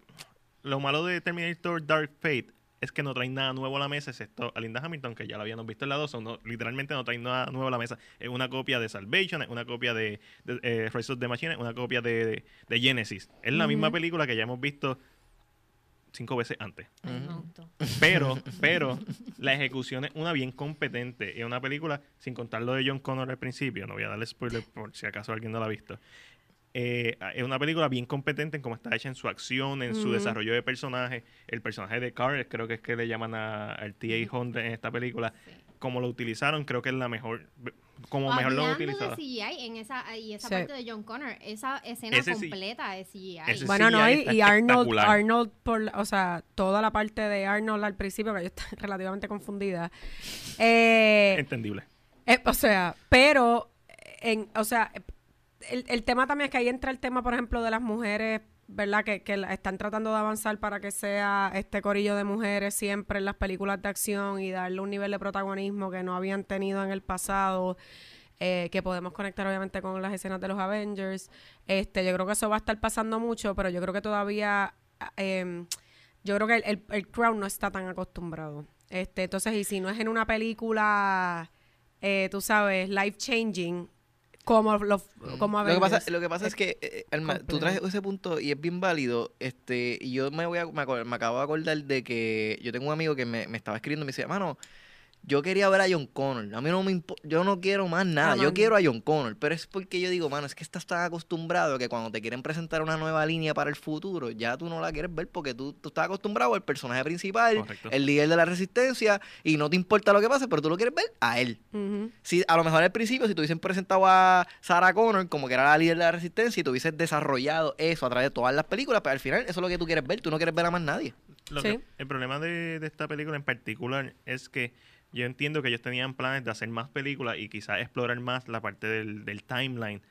lo malo de Terminator Dark Fate es que no trae nada nuevo a la mesa, excepto a Linda Hamilton, que ya la habíamos visto en la 2, o no, literalmente no trae nada nuevo a la mesa. Es una copia de Salvation, es una copia de, de eh, Rise of the Machine, es una copia de, de- de Genesis. Es la misma película que ya hemos visto cinco veces antes. Pero, pero, la ejecución es una bien competente. Es una película, sin contar lo de John Connor al principio, no voy a darle spoiler por si acaso alguien no la ha visto. Eh, es una película bien competente en cómo está hecha en su acción, en su desarrollo de personaje. El personaje de Carl, creo que es que le llaman a- al T-800 en esta película. Sí. Como lo utilizaron, creo que es la mejor, como mejor lo utilizado. de CGI, en esa, y esa Sí. parte de John Connor, esa escena Ese sí. completa de CGI. Bueno, no, y, y Arnold. Arnold, por, la- o sea, toda la parte de Arnold al principio, que yo estaba relativamente confundida. Eh, Entendible. eh, o sea, pero, en, o sea, el, el tema también es que ahí entra el tema, por ejemplo, de las mujeres, ¿verdad? Que, que están tratando de avanzar para que sea este corillo de mujeres siempre en las películas de acción y darle un nivel de protagonismo que no habían tenido en el pasado. eh, que podemos conectar obviamente con las escenas de los Avengers. Este, yo creo que eso va a estar pasando mucho, pero yo creo que todavía, em, yo creo que el, el, el crowd no está tan acostumbrado. Este, entonces, y si no es en una película, eh, tú sabes, life changing, como como Lo que pasa, lo que pasa es que, eh, Alma, tú traes ese punto y es bien válido. Este, y yo me voy a, me acabo de acordar de que yo tengo un amigo que me, me estaba escribiendo y me decía, mano, yo quería ver a John Connor. A mí no me impo- yo no quiero más nada. Ah, yo man. quiero a John Connor. Pero es porque yo digo, mano, es que estás tan acostumbrado que cuando te quieren presentar una nueva línea para el futuro, ya tú no la quieres ver porque tú, tú estás acostumbrado al personaje principal, Correcto. el líder de la resistencia, y no te importa lo que pase, pero tú lo quieres ver a él. Si, a lo mejor al principio, si te hubiesen presentado a Sarah Connor como que era la líder de la resistencia y tú hubieses desarrollado eso a través de todas las películas, pero al final eso es lo que tú quieres ver, tú no quieres ver a más nadie. Lo Sí. que- el problema de, de esta película en particular es que yo entiendo que ellos tenían planes de hacer más películas y quizás explorar más la parte del, del timeline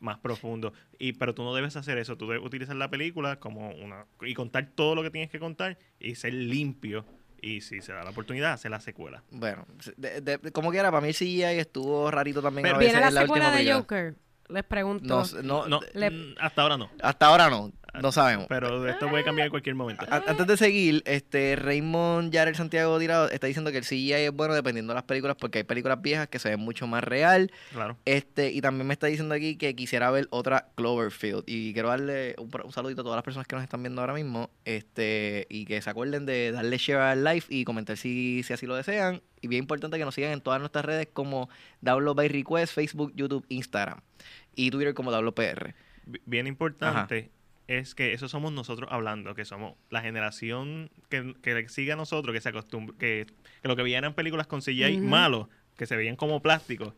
más profundo. Y, pero tú no debes hacer eso. Tú debes utilizar la película como una... y contar todo lo que tienes que contar y ser limpio. Y si se da la oportunidad, hacer la secuela. Bueno, de- de- como quiera, para mí el CGI estuvo rarito también Pero- a veces ¿Viene la en la última secuela de película. Joker? Les pregunto. No, sé, no, No, Le- mm, hasta ahora no. hasta ahora no, no sabemos. Pero esto puede cambiar en cualquier momento. Antes de seguir, este Raymond Yarel Santiago Tirado está diciendo que el CGI es bueno dependiendo de las películas, porque hay películas viejas que se ven mucho más real. Claro. Este, y también me está diciendo aquí que quisiera ver otra Cloverfield. Y quiero darle un, saludito a todas las personas que nos están viendo ahora mismo. Este, y que se acuerden de darle share al live y comentar si, si así lo desean. Y bien importante que nos sigan en todas nuestras redes como Download by Request, Facebook, YouTube, Instagram. Y Twitter como Download PR. Bi- Bien importante es que eso somos nosotros hablando, que somos la generación que, que le sigue a nosotros, que se acostumbra, que, que lo que veían eran películas con CGI malos, que se veían como plásticos.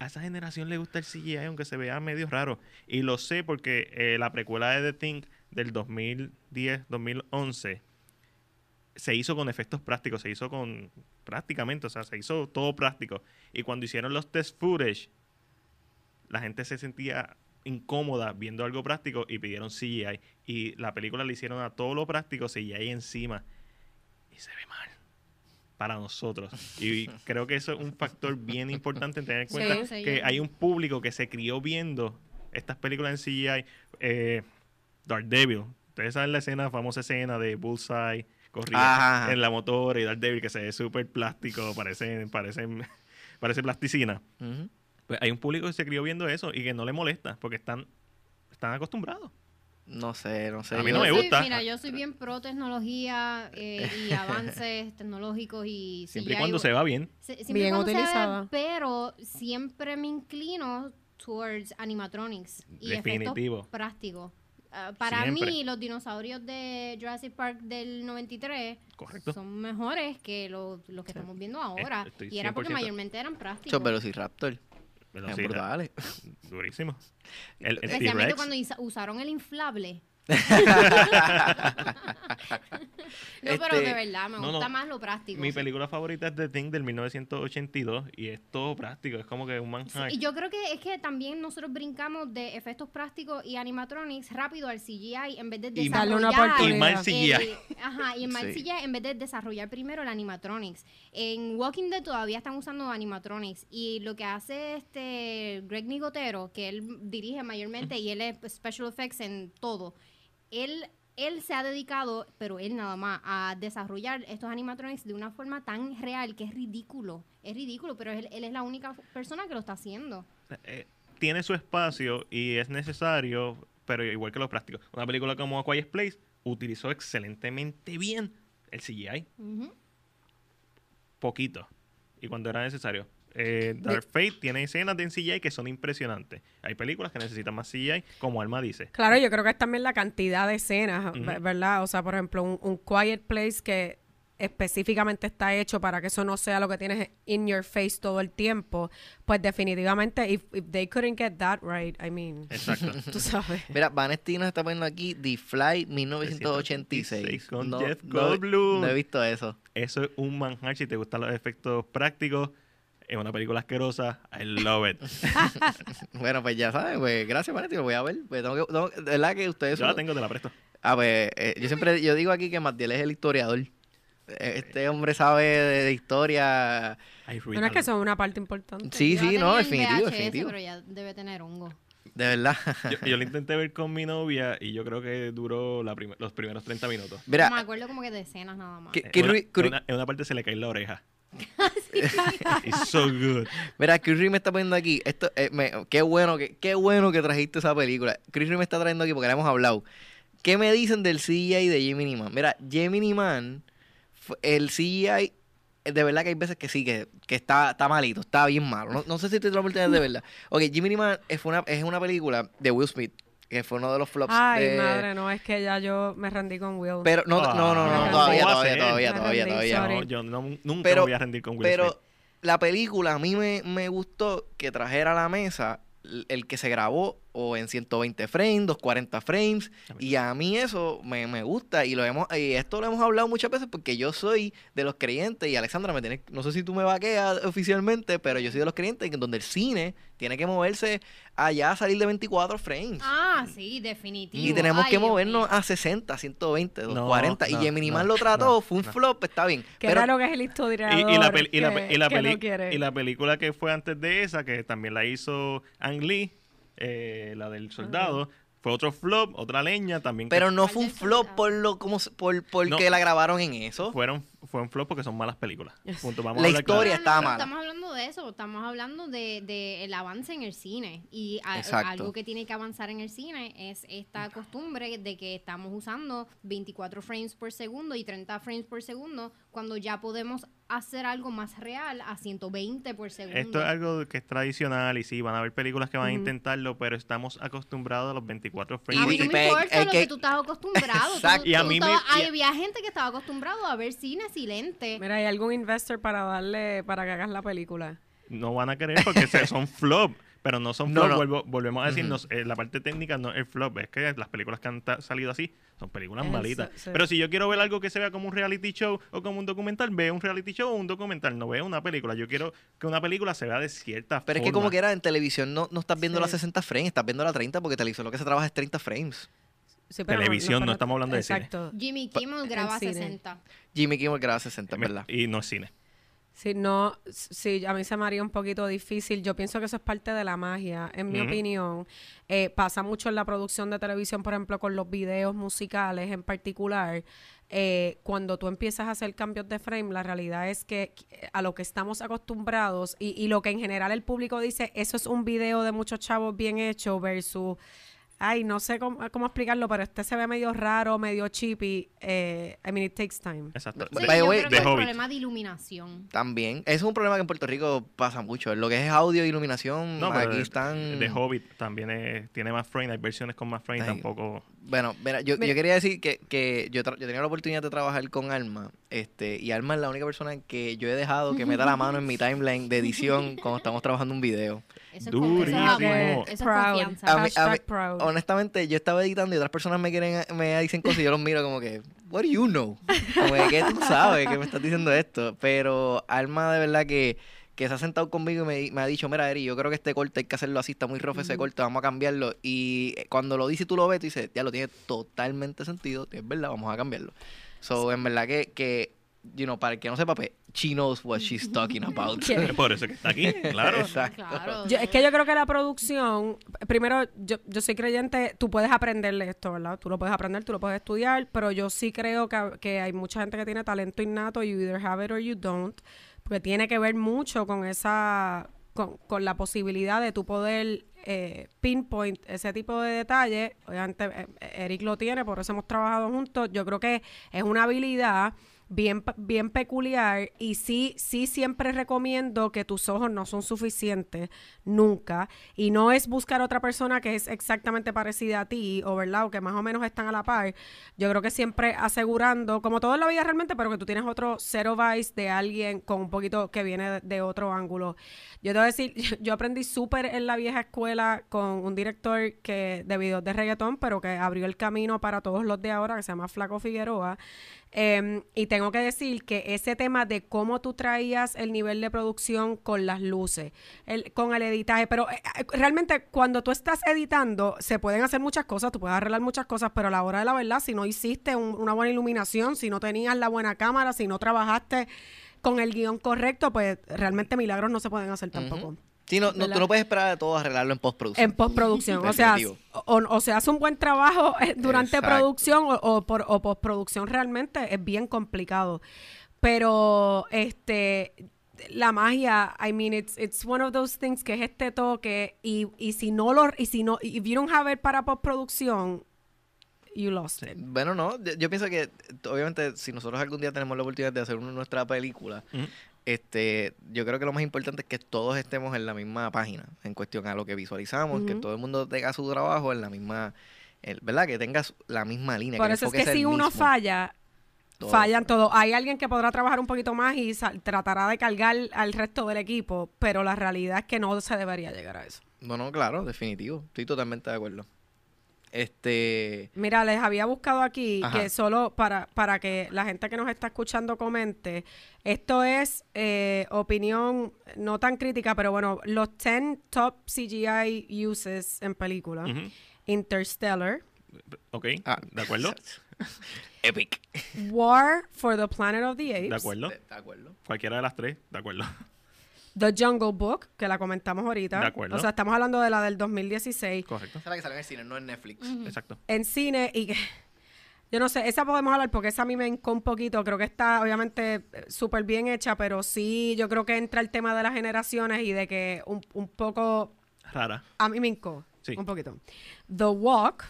A esa generación le gusta el CGI, aunque se vea medio raro. Y lo sé porque eh, la precuela de The Thing del 2010-2011 se hizo con efectos prácticos, se hizo con prácticamente, o sea, se hizo todo práctico. Y cuando hicieron los test footage, la gente se sentía incómoda viendo algo práctico y pidieron CGI. Y la película le hicieron a todo lo práctico CGI encima. Y se ve mal para nosotros. Y creo que eso es un factor bien importante en tener en cuenta Sí. que hay un público que se crió viendo estas películas en CGI. Eh, Daredevil. Ustedes saben la escena, famosa escena de Bullseye corriendo Ajá, ajá. en la motora y Daredevil que se ve súper plástico, parece, parece, parece plasticina. Pues hay un público que se crió viendo eso y que no le molesta porque están, están acostumbrados. No sé, no sé. A mí yo- no me Yo soy- gusta. Mira, yo soy bien pro tecnología eh, y avances tecnológicos y Siempre y cuando se va bien. se- siempre y Bien cuando se vea, utilizada. pero siempre me inclino towards animatronics y Definitivo. efectos prácticos. Ah, para Siempre. mí, los dinosaurios de Jurassic Park del 93 Correcto. son mejores que los, los que estamos viendo ahora. estoy Y era porque 100%. mayormente eran prácticos. Esos Velociraptor. Sí, brutales. durísimo. El, el Especialmente cuando usaron el inflable. no, pero Este, de verdad, me no, gusta no. más lo práctico. Mi sí. película favorita es The Thing del 1982 y es todo práctico. Es como que un manjar. Y yo creo que es que también nosotros brincamos de efectos prácticos y animatronics rápido al CGI en vez de Y- desarrollar. Y mal el- CGI. ajá, y en mal Sí. CGI en vez de desarrollar primero el animatronics. En Walking Dead todavía están usando animatronics y lo que hace este Greg Nigotero, que él dirige mayormente y él es special effects en todo. Él él se ha dedicado, pero él nada más, a desarrollar estos animatronics de una forma tan real que es ridículo. Es ridículo, pero él, él es la única persona que lo está haciendo. Eh, tiene su espacio y es necesario, pero igual que los prácticos. Una película como A Quiet Place utilizó excelentemente bien el CGI. Poquito. Y cuando era necesario. Eh, Dark Fate tiene escenas de CGI que son impresionantes. Hay películas que necesitan más CGI, como Alma dice. Claro, yo creo que es también la cantidad de escenas, ¿verdad? O sea, por ejemplo, un, un Quiet Place que específicamente está hecho para que eso no sea lo que tienes in your face todo el tiempo, pues definitivamente, if, if they couldn't get that right, I mean, Exacto. tú sabes. Mira, Vanesti nos está poniendo aquí The Fly 1986. Con No- Jeff no- Goldblum. No he visto eso. Eso es un manjar. Si te gustan los efectos prácticos, es una película asquerosa. I love it. Bueno, pues ya saben, pues gracias, Vanesti, lo voy a ver. Pues tengo que, tengo- de verdad que ustedes Yo la tengo, te la presto. Ah, pues eh, yo siempre yo digo aquí que Matiel es el historiador. Eh, Este hombre sabe de, de historia. Bueno, es a que eso es una parte importante. Sí, Yo sí, no, definitivo, VHS, definitivo. Pero ya debe tener hongo. De verdad. Yo, yo lo intenté ver con mi novia y yo creo que duró la prim- los primeros 30 minutos. Mira, me acuerdo como que de escenas nada más. ¿Qué- En qué una, ri- cri- en una- en una parte se le cae la oreja. It's so good. Mira, Chris Reeve me está poniendo aquí. Esto, eh, me- qué bueno que, qué bueno que trajiste esa película. Chris Reeve me está trayendo aquí porque le hemos hablado. ¿Qué me dicen del CGI de Gemini Man? Mira, Gemini Man, el CGI eh, de verdad que hay veces que sí, que, que está, está malito, está bien malo. No, no sé si te la oportunidad de verla. Ok, Jimmy Neutron es una, es una película de Will Smith, que fue uno de los flops Ay, de- madre, no, es que ya yo me rendí con Will. Pero no, no, no, no, Ah, todavía, ¿cómo va a todavía, todavía, todavía, todavía. No, yo no- nunca Pero- me voy a rendir con Will Pero Smith. la película a mí me, me gustó que trajera a la mesa el que se grabó o en 120 frames, 240 frames. A mí Y a mí eso me, me gusta. Y lo hemos, y esto lo hemos hablado muchas veces porque yo soy de los creyentes. Y Alexandra, me tienes, no sé si tú me vaqueas oficialmente, pero yo soy de los creyentes en donde el cine tiene que moverse allá a salir de 24 frames. Ah, sí, definitivo. Y tenemos Ay, que movernos a 60, 120, No, 240. y no, Gemini no, Man lo trató, no, fue un no. flop, está bien. Qué pero raro que es el Y, historiador y la peli- y la, y la no peli- y la película que fue antes de esa, que también la hizo Ang Lee, eh, la del soldado, fue otro flop, otra leña también. que Pero no ¿Cuál fue un del flop por lo como por porque No. la grabaron en eso. fueron, fue un flop porque son malas películas. Punto. Vamos La a claro. historia No, no, estaba no mala. estamos hablando de eso, estamos hablando de, de el avance en el cine. Y a- algo que tiene que avanzar en el cine es esta costumbre de que estamos usando 24 frames por segundo y 30 frames por segundo cuando ya podemos hacer algo más real a 120 por segundo. Esto es algo que es tradicional y sí, van a haber películas que van a intentarlo, pero estamos acostumbrados a los 24 A frames. mí Y- no y me pe- importa lo que- que tú estás acostumbrado. Tú- Exacto. Y a tú mí me- estabas- había gente que estaba acostumbrado a ver cine silente. Mira, ¿hay algún investor para darle, para que hagas la película? No van a querer porque son flop. Pero no son No, flop, no. vuelvo- volvemos a decir, nos- eh, la parte técnica no es flop, es que las películas que han salido así son películas Es el malitas. Pero si yo quiero ver algo que se vea como un reality show o como un documental, veo un reality show o un documental, no veo una película. Yo quiero que una película se vea de cierta Pero es forma. que como que era en televisión no, no estás viendo Sí. las 60 frames, estás viendo la 30 porque televisión lo que se trabaja es 30 frames. Sí, Televisión, no pero- estamos hablando de cine. Exacto. Jimmy Kimmel graba cine. 60. Jimmy Kimmel graba 60, Me- ¿verdad? Y no es cine. Sí, no, sí, a mí se me haría un poquito difícil. Yo pienso que eso es parte de la magia, en mi opinión. Eh, pasa mucho en la producción de televisión, por ejemplo, con los videos musicales en particular. Eh, cuando tú empiezas a hacer cambios de frame, la realidad es que a lo que estamos acostumbrados y, y lo que en general el público dice, eso es un video de muchos chavos bien hecho versus... Ay, no sé cómo, cómo explicarlo, pero este se ve medio raro, medio cheapy. Eh, I mean, it takes time. Exacto. Sí, By the yo way, creo que de es un problema de iluminación. También. Eso es un problema que en Puerto Rico pasa mucho. Lo que es audio e iluminación, No, pero aquí de- están... De Hobbit también es- tiene más frame, hay versiones con más frame, Ay. tampoco. Bueno, mira, yo, Mira. yo quería decir que, que yo, yo tenía la oportunidad de trabajar con Alma, este, y Alma es la única persona que yo he dejado que meta la mano en mi timeline de edición cuando estamos trabajando un video. Eso es, Durísimo. eso es Proud. confianza. A mí- a mí- proud. Honestamente, yo estaba editando y otras personas me quieren me dicen cosas y yo los miro como que, what do you know? Como que, ¿qué tú sabes que me estás diciendo esto? Pero Alma de verdad que, que se ha sentado conmigo y me, me ha dicho, mira, Eri, yo creo que este corte hay que hacerlo así, está muy rojo ese corte, vamos a cambiarlo. Y eh, cuando lo dices y tú lo ves, tú dices, ya lo tiene totalmente sentido, es verdad, vamos a cambiarlo. So, en verdad que, que you know, para el que no sepa, pues, she knows what she's talking about. ¿Qué? Por eso que está aquí, claro. Exacto. Claro. Yo- es que yo creo que la producción, primero, yo, yo soy creyente, tú puedes aprenderle esto, ¿verdad? Tú lo puedes aprender, tú lo puedes estudiar, pero yo sí creo que, que hay mucha gente que tiene talento innato, you either have it or you don't, porque tiene que ver mucho con esa, con, con la posibilidad de tú poder eh, pinpoint ese tipo de detalles. Obviamente, eh, Eric lo tiene, por eso hemos trabajado juntos. Yo creo que es una habilidad bien, bien peculiar y sí, sí siempre recomiendo que tus ojos no son suficientes nunca y no es buscar otra persona que es exactamente parecida a ti o verdad o que más o menos están a la par. Yo creo que siempre asegurando, como todo en la vida realmente, pero que tú tienes otro zero vice de alguien con un poquito que viene de, de otro ángulo. Yo te voy a decir, yo aprendí súper en la vieja escuela con un director que de videos de reggaetón, pero que abrió el camino para todos los de ahora, que se llama Flaco Figueroa. Em, y tengo que decir que ese tema de cómo tú traías el nivel de producción con las luces, el, con el editaje, pero eh, eh, realmente cuando tú estás editando se pueden hacer muchas cosas, tú puedes arreglar muchas cosas, pero a la hora de la verdad, si no hiciste un- una buena iluminación, si no tenías la buena cámara, si no trabajaste con el guion correcto, pues realmente milagros no se pueden hacer tampoco. Sí, no, tú no puedes esperar de todo arreglarlo en postproducción. En postproducción. o, sea, o, o se hace un buen trabajo eh, durante Exacto. producción o, o por, o postproducción realmente es bien complicado. Pero este la magia, I mean, it's, it's one of those things que es este toque y, y si no lo, y si no, if you don't have it para postproducción, you lost it. Bueno, no, yo, pienso que obviamente si nosotros algún día tenemos la oportunidad de hacer una, nuestra película, Ujú. Este, yo creo que lo más importante es que todos estemos en la misma página en cuestión a lo que visualizamos, que todo el mundo tenga su trabajo en la misma, el- ¿verdad? Que tengas la misma línea. Por eso es que si uno falla, Todo fallan falla. todos. Hay alguien que podrá trabajar un poquito más y tratará de cargar al resto del equipo, pero la realidad es que no se debería llegar a eso. No, no, claro, definitivo. Estoy totalmente de acuerdo. Este, Mira, les había buscado aquí Ajá. que solo para, para que la gente que nos está escuchando comente, esto es eh, opinión no tan crítica, pero bueno, los 10 top CGI uses en películas. Ujú. Interstellar, Ok, ah, ¿de acuerdo? Epic. War for the Planet of the Apes, ¿De acuerdo? De, de acuerdo. Cualquiera de las tres, de acuerdo. The Jungle Book, que la comentamos ahorita. De acuerdo. O sea, estamos hablando de la del 2016. Correcto. Esa es la que sale en el cine, no en Netflix. Exacto. en cine y que yo no sé, esa podemos hablar porque esa a mí me encó un poquito, creo que está obviamente súper bien hecha, pero sí yo creo que entra el tema de las generaciones y de que un, un poco, Rara. a mí me encó, Sí. un poquito. The Walk,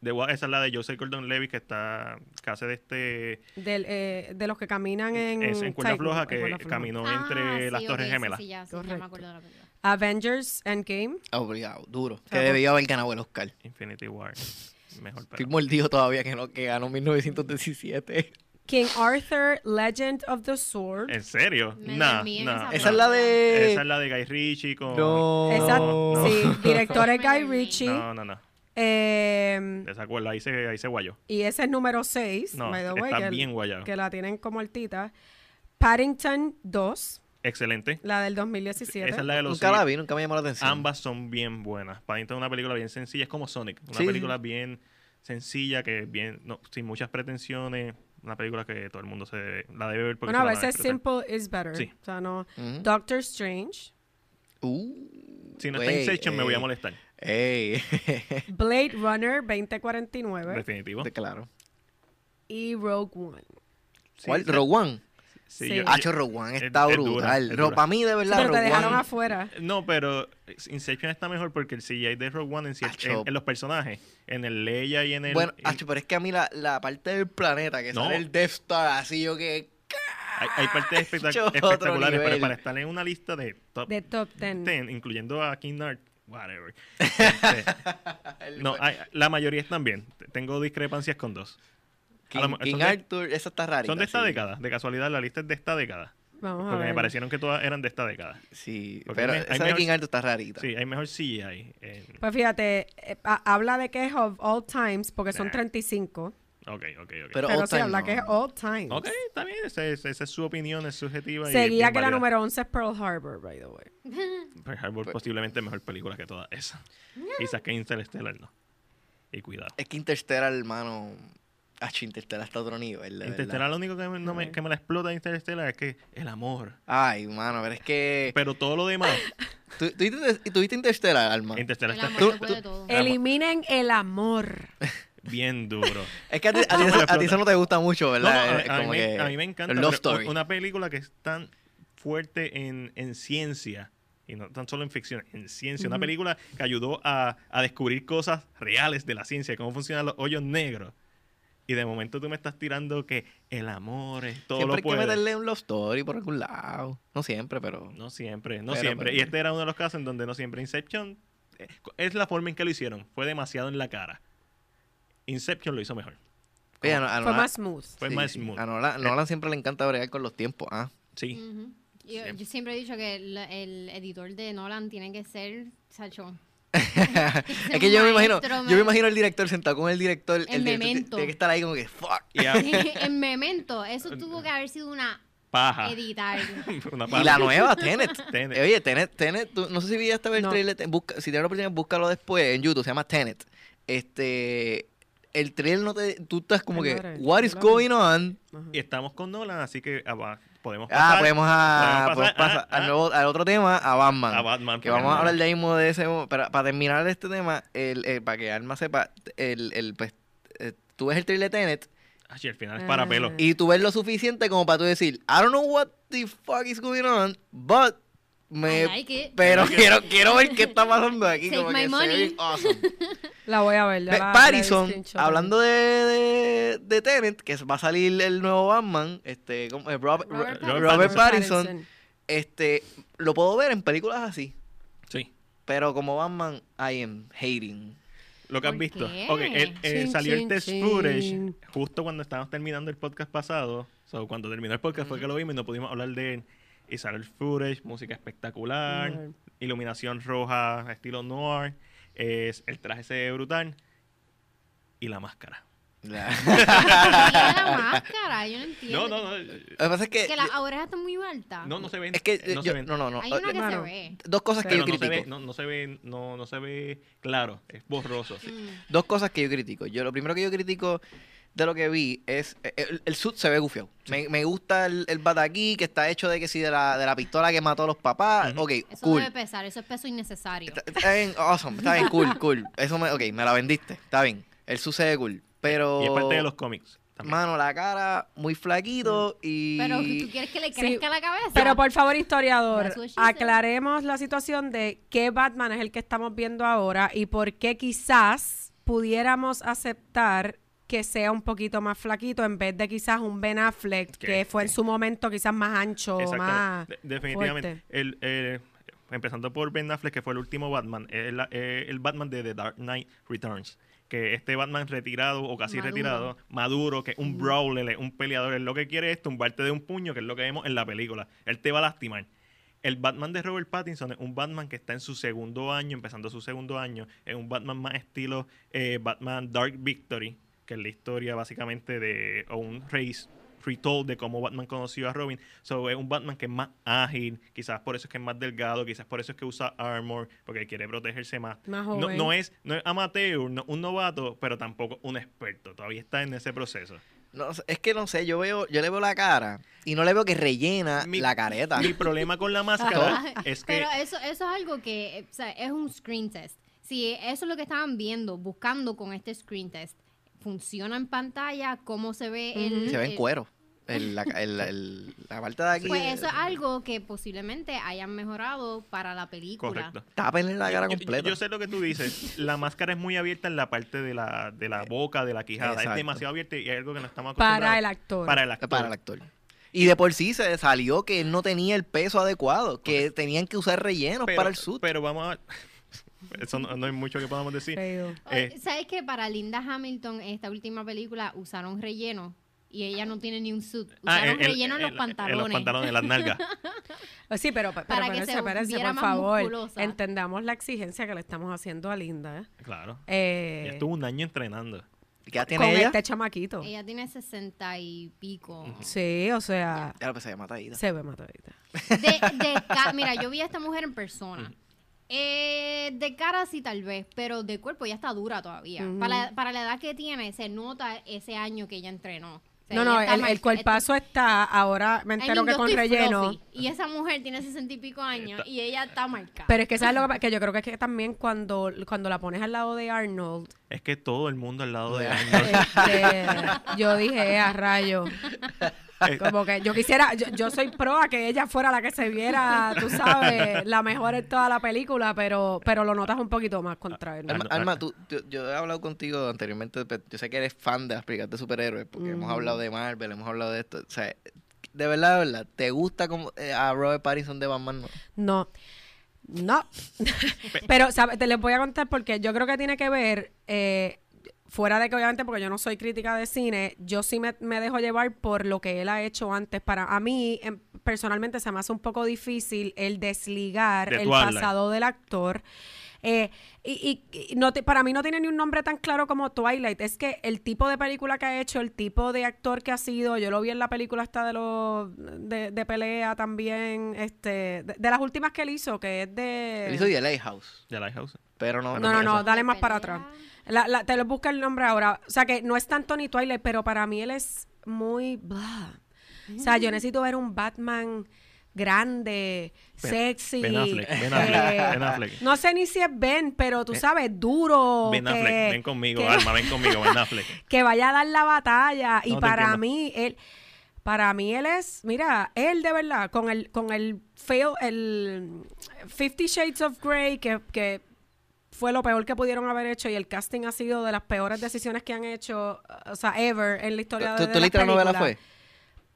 De, esa es la de Joseph Gordon Levitt que está hace de este del, eh, de los que caminan en... es en cuerda floja que floja. caminó Ah, entre sí, las torres sí, gemelas. Sí, ya, sí, ya Correcto. me acuerdo de la película. Avengers Endgame. Obligado, duro. Que debió haber ganado el Oscar. Infinity War. Mejor Estoy mordido todavía que, no, que ganó 1917. King Arthur, Legend of the Sword. ¿En serio? Me Nah, nah, esa Esa es la de... Esa es la de Guy Ritchie con. No. Exacto, no. sí, director es Guy. Ritchie. No, no, no. Eh, Esa acuerdo, ahí se, ahí se guayó. y ese es número 6, No, está que, bien guayado. que la tienen como altita. Paddington 2, Excelente. la del 2017. Esa es la de los Nunca la vi, nunca me llamó la atención. Ambas son bien buenas. Paddington es una película bien sencilla, es como Sonic. Una Sí. película bien sencilla, que bien, no, sin muchas pretensiones. Una película que todo el mundo se la debe ver porque Bueno, a se la van veces disfrutar. simple is better. Sí. O sea, no. Doctor Strange, Uh, Si no está ey, Inception me voy a molestar. Ey. Blade Runner 2049 Definitivo. De- claro. y Rogue One. ¿Cuál? sí, Rogue One. Sí. sí, Hacho, Rogue One es- está es dura, brutal. es dura. Para mí, de verdad, Pero te dejaron One- afuera. No, pero Inception está mejor porque el CGI de Rogue One en, en, en los personajes, en el Leia y en el... Bueno, Hacho, pero es que a mí la, la parte del planeta que No. sale el Death Star, así yo que... hay, hay partes espectac- espectaculares, pero para estar en una lista de top De top 10. 10, incluyendo a King Nard, whatever. Este, no, hay- la mayoría están bien. Tengo discrepancias con dos. A King, son de- Arthur, esa está rara. Son de esta década. De casualidad, la lista es de esta década. Vamos a Porque ver. me parecieron que todas eran de esta década. Sí, Porque pero hay me- hay esa de mejor- King Arthur está rarita. Sí, hay mejor CGI. en- Pues fíjate, eh, ha- habla de que es of all times porque son Nah. 35. Ok, ok, ok. Pero Pero time habla no. que es all times. Ok, está bien. Esa es, esa es su opinión, es subjetiva. y es Seguía que la número 11 es Pearl Harbor, by the way. Pearl Harbor posiblemente mejor película que todas esas. Quizás que Interstellar no. Y cuidado. Es que Interstellar, hermano... Hacho, Interstellar está a otro nivel, Interstellar lo único que me, no me, que me la explota de Interstellar es que el amor. Ay, mano, pero es que... Pero todo lo demás, ¿Tú, tú, viste- tú viste Interstellar, Alma? Interstellar El está amor tú-. Eliminen el amor. Bien duro. Es que a ti, a ti eso, me a ti explota. eso no te gusta mucho, No, no, ¿verdad? a, mí como me, que a mí me encanta. Love Story. Una película que es tan fuerte en, en ciencia, y no tan solo en ficción, en ciencia. Una película que ayudó a, a descubrir cosas reales de la ciencia, cómo funcionan los hoyos negros. Y de momento tú me estás tirando que el amor es todo Siempre lo hay que meterle un Love Story por algún lado. No siempre, pero... No siempre, no Pero, siempre. pero- Y este era uno de los casos en donde no siempre. Inception eh, es la forma en que lo hicieron. Fue demasiado en la cara. Inception lo hizo mejor. Oye, a, a Fue Nolan- más smooth. Fue sí, más smooth. A Nolan, Nolan siempre le encanta bregar con los tiempos, ¿ah? Sí. Yo, Siempre. yo siempre he dicho que el, el editor de Nolan tiene que ser Sacho. es que yo me imagino, yo me imagino el director sentado con el director, el, t- Memento. tiene que estar ahí como que fuck. Y en Memento, eso tuvo que haber sido una paja. editar. Una Y paja. la nueva, Tenet. Tenet. Eh, Oye, Tenet, Tenet, tú- no sé si viste el No. trailer, te- busca- si tienes la oportunidad, búscalo después en YouTube, se llama Tenet. Este, el trailer no te, tú estás como Ay, que, what is going on? Ajá. Y estamos con Nolan, así que ah, podemos Ah, pasar podemos, a, podemos podemos pasar, pasar ah, al, ah. nuevo, al otro tema, a Batman. a Batman. Que vamos a hablar de mismo de ese. Pero para terminar este tema, el, el- para que Alma sepa, el, el, pues, eh, tú ves el trailer de Tenet Ah, sí, al final es para Ah. pelo. y tú ves lo suficiente como para tú decir, I don't know what the fuck is going on, but Me, like pero quiero, quiero ver qué está pasando aquí. Take como my que se ve money. bien awesome. La voy a ver. la- la screenshot. hablando de, de, de Tenet, que va a salir el nuevo Batman, este, ¿cómo es? Robert, Robert Robert Pattinson. Pattinson, este, lo puedo ver en películas así, Sí. pero como Batman, I am hating. Lo que has ¿Por visto. qué? Ok, el- eh, Chin, salió el test chin. footage justo cuando estábamos terminando el podcast pasado. So, cuando terminó el podcast fue que lo vimos y no pudimos hablar de él. Y sale el footage, música espectacular, Noir. iluminación roja, estilo noir. Es, el traje se ve brutal. Y la máscara. La- ¿Por qué la máscara? Yo no No, entiendo. no, no. Lo que pasa es que, Que las orejas están muy altas. No, no se ven. es que eh, no yo- se ven. no, no, no. Hay una que se ve. Dos cosas que Pero yo no se, critico. ve, no, no se ve, no, no se ve claro, es borroso. Mm. Dos cosas que yo critico. Yo lo primero que yo critico de lo que vi es eh, el, el suit se ve gufiado. Me, me gusta el, el bataquí que está hecho de que si de la, de la pistola que mató a los papás. Ujú. Ok, Eso cool. debe pesar, eso es peso innecesario. Está, está bien, awesome, está bien, cool, cool. Eso me, ok, me la vendiste, está bien. El suit se ve cool. Pero. Y es parte de los cómics. también. Mano, la cara muy flaquito y. Pero tú quieres que le Sí. crezca la cabeza. Pero por favor, historiador, aclaremos la situación de qué Batman es el que estamos viendo ahora y por qué quizás pudiéramos aceptar que sea un poquito más flaquito en vez de quizás un Ben Affleck que Que- fue en su momento quizás más ancho, más. De- definitivamente. El, eh, empezando por Ben Affleck, que fue el último Batman, es la- eh, el Batman de The Dark Knight Returns. Que este Batman retirado o casi Maduro. retirado, maduro, que es un brawler, un peleador, él lo que quiere es tumbarte de un puño, que es lo que vemos en la película. Él te va a lastimar. El Batman de Robert Pattinson es un Batman que está en su segundo año, empezando su segundo año. Es un Batman más estilo eh, Batman Dark Victory, que es la historia básicamente de o un race retold de cómo Batman conoció a Robin. So, es un Batman que es más ágil, quizás por eso es que es más delgado, quizás por eso es que usa armor, porque quiere protegerse más. Más No, joven. no es, no es amateur, no- un novato, pero tampoco un experto. Todavía está en ese proceso. No sé, es que no sé, yo veo, yo le veo la cara y no le veo que rellena Mi- la careta. Mi problema con la máscara es que Pero eso, eso es algo que o sea, es un screen test. Si eso es lo que estaban viendo, buscando con este screen test, funciona en pantalla, cómo se ve el... Se ve en el- cuero. El- la, el- el- la parte de aquí. Pues eso es algo que posiblemente hayan mejorado para la película. correcto. Tápenle la cara Yo- yo- completa. Yo, sé lo que tú dices. La máscara es muy abierta en la parte de la, de la boca, de la quijada. Exacto. Es demasiado abierta y hay algo que no estamos acostumbrados. para el actor. Para el actor. para el actor. Y de por sí se salió que él no tenía el peso adecuado, que tenían que usar rellenos Pero- para el suit. Pero vamos a... Eso no, no hay mucho que podamos decir. Eh. ¿Sabes que para Linda Hamilton, esta última película, usaron relleno? Y ella no tiene ni un suit. Ah, Usaron en- en- relleno en, los pantalones. En los pantalones, en las nalgas. Eh, Sí, pero, pero Para que se por más favor. musculosa. Entendamos la exigencia que le estamos haciendo a Linda. ¿eh? Claro. Eh, Ella estuvo un año entrenando. ¿Qué edad con tiene ella? este chamaquito. Ella tiene sesenta y pico. Sí, o sea, Ya lo pensé, ya matadita. se ve matadita. De, de Mira, yo vi a esta mujer en persona. Eh, de cara sí tal vez, pero de cuerpo ya está dura todavía. Para, para la edad que tiene, se nota ese año que ella entrenó. O sea, No, no, está el, cuerpazo está, ahora me entero que con relleno. fluffy, Y esa mujer tiene sesenta y pico años Está- y ella está marcada. Pero es que sabes lo que, pa- que yo creo que es que también cuando, cuando la pones al lado de Arnold, Es que todo el mundo al lado de este, yo dije, "Eh, a rayo. Eh, Como que yo quisiera, yo, yo soy pro a que ella fuera la que se viera, tú sabes, la mejor en toda la película, pero, pero lo notas un poquito más contra Ah, él. Alma, Arno- Alma, tú, tú- yo he hablado contigo anteriormente, pero yo sé que eres fan de las películas de superhéroes, porque hemos Ujú. hablado de Marvel, hemos hablado de esto. O sea, de verdad, de verdad, ¿te gusta como, eh, a Robert Pattinson de Batman? No. No. No. Pero, ¿sabes? Te les voy a contar porque yo creo que tiene que ver, eh, fuera de que obviamente porque yo no soy crítica de cine, yo sí me, me dejo llevar por lo que él ha hecho antes. Para a mí, em, personalmente, se me hace un poco difícil el desligar De el pasado del actor. Eh, y, y- y no te- para mí no tiene ni un nombre tan claro como Twilight. Es que el tipo de película que ha hecho, el tipo de actor que ha sido, yo lo vi en la película esta de los de, de pelea también, este, de, de las últimas que él hizo, que es de Él hizo The Lighthouse, de Lighthouse. pero no. no, no, no, dale más para atrás. La- la- te lo busca el nombre ahora. O sea que no es tanto ni Twilight, pero para mí él es muy. blah. O sea, yo necesito ver un Batman grande, Ben- sexy. Ben Affleck, Ben eh, Affleck, Ben Affleck. No sé ni si es Ben, pero tú sabes, duro. Ben que- Affleck, ven conmigo, que- Alma, ven conmigo, Ben Affleck. que vaya a dar la batalla. Y No, para mí, él. Para mí él es, mira, él de verdad, con el, con el fail, el Fifty Shades of Grey, que, que fue lo peor que pudieron haber hecho y el casting ha sido de las peores decisiones que han hecho, o sea, ever en la historia de, ¿Tú, de leíste la novela fue?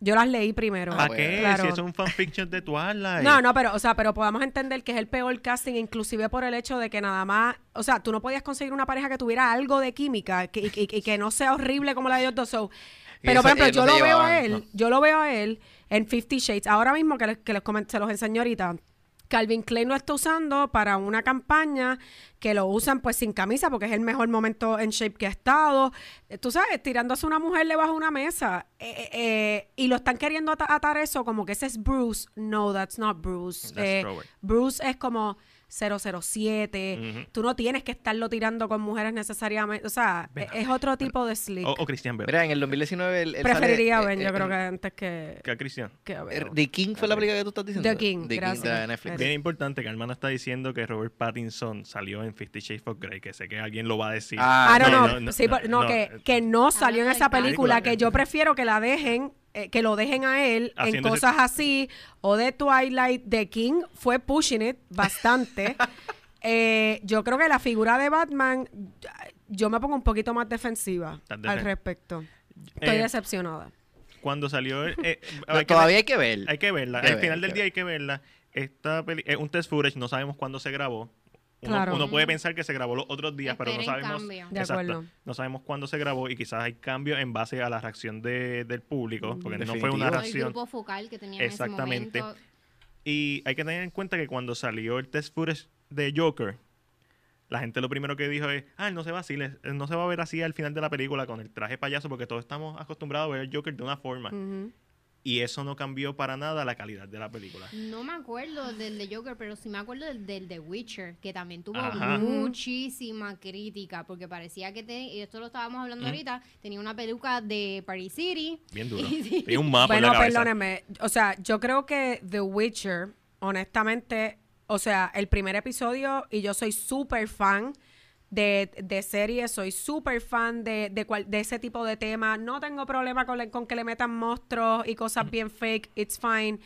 Yo las leí primero. Ah, ¿Para bueno. qué? Claro. Si es un fanfiction de Twilight. No, no, pero, o sea, pero podamos entender que es el peor casting, inclusive por el hecho de que nada más, o sea, tú no podías conseguir una pareja que tuviera algo de química que- y, y- y que no sea horrible como la de ellos dos. So, pero, eso- por ejemplo, yo lo veo a él, no. yo lo veo a él en Fifty Shades. Ahora mismo que les, que les comen- se los enseño ahorita. Calvin Klein lo está usando para una campaña que lo usan pues sin camisa porque es el mejor momento en shape que ha estado. Eh, Tú sabes, tirándose a una mujer debajo de una mesa. Eh, eh, eh, y lo están queriendo ata- atar eso como que ese es Bruce. No, that's not Bruce. That's Eh. Bruce es como 007. Ujú. Tú no tienes que estarlo tirando con mujeres necesariamente. O sea, es otro tipo de slick. O, o Christian Bale. Mira, en el 2019 él, él Preferiría a sale, Ben, eh, yo eh, creo eh, que antes que, ¿Qué Christian? que a eh, Ben. The King fue la película que tú estás diciendo. The King, The gracias. de Netflix. Bien importante que hermano está diciendo que Robert Pattinson salió en Fifty Shades of Grey, que sé que alguien lo va a decir. Ah, Ah, no, no, no, no, no, sí, no, pero- no, no, que, que no salió en del esa película, película. que yo prefiero que la dejen, eh, que lo dejen a él en ese- cosas así, o de Twilight, de King fue pushing it bastante. Eh, yo creo que la figura de Batman, yo me pongo un poquito más defensiva al respecto. Estoy Eh, decepcionada. Cuando salió... No, hay que todavía ver- hay que ver. Hay que verla. Hay que Al ver, final del día ver. hay que verla. Esta peli es un test footage, no sabemos cuándo se grabó. Uno, Claro. uno puede pensar que se grabó los otros días, pero no sabemos. De Exacto. No sabemos cuándo se grabó y quizás hay cambios en base a la reacción de- del público, porque no fue una el reacción. grupo focal que tenía en ese Exactamente. Y hay que tener en cuenta que cuando salió el test footage de Joker, la gente lo primero que dijo es, ah, él no se va así, no se va a ver así al final de la película con el traje payaso, porque todos estamos acostumbrados a ver el Joker de una forma. Y eso no cambió para nada la calidad de la película. No me acuerdo del de Joker, pero sí me acuerdo del, del The Witcher, que también tuvo Ajá. muchísima crítica, porque parecía que, te- y esto lo estábamos hablando ahorita, tenía una peluca de Paris City. Bien duro. Sí. Tiene un mapa en Bueno, la cabeza. perdónenme. O sea, yo creo que The Witcher, honestamente, o sea, el primer episodio, y yo soy súper fan de, de series, soy súper fan de, de, cual- de ese tipo de temas. No tengo problema con, le- con que le metan monstruos y cosas bien fake, it's fine.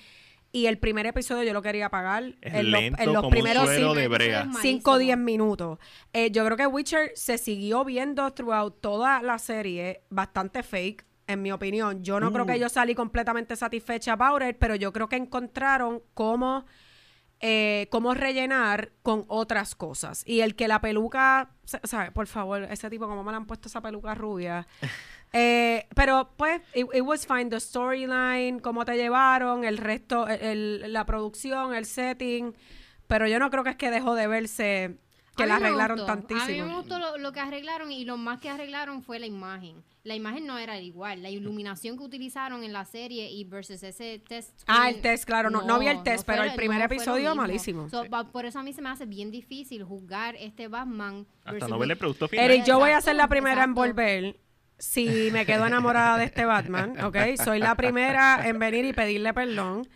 Y el primer episodio yo lo quería apagar. Es en los, lento en los como un primeros suero cinco- de brea. Malísimo. 5 o 10 minutos. Eh, yo creo que Witcher se siguió viendo throughout toda la serie bastante fake, en mi opinión. Yo no creo Uh. que yo salí completamente satisfecha about it, pero yo creo que encontraron cómo, eh, cómo rellenar con otras cosas. Y el que la peluca, o sea, por favor, ese tipo, como me le han puesto esa peluca rubia. Eh, pero pues, it, it was fine. The storyline, cómo te llevaron, el resto, el- el- la producción, el setting. Pero yo no creo que es que dejó de verse que la arreglaron gustó. A mí me tantísimo. gustó lo, lo que arreglaron y lo más que arreglaron fue la imagen. La imagen no era igual. La iluminación que utilizaron en la serie y versus ese test. Ah, el test, claro, no- no vi el test, pero fue- el primer episodio, malísimo. So, por eso a mí se me hace bien difícil juzgar este Batman. Hasta no verle el producto final. Eric, yo voy a ser la primera en volver si me quedo enamorada de este Batman, ¿ok? Soy la primera en venir y pedirle perdón.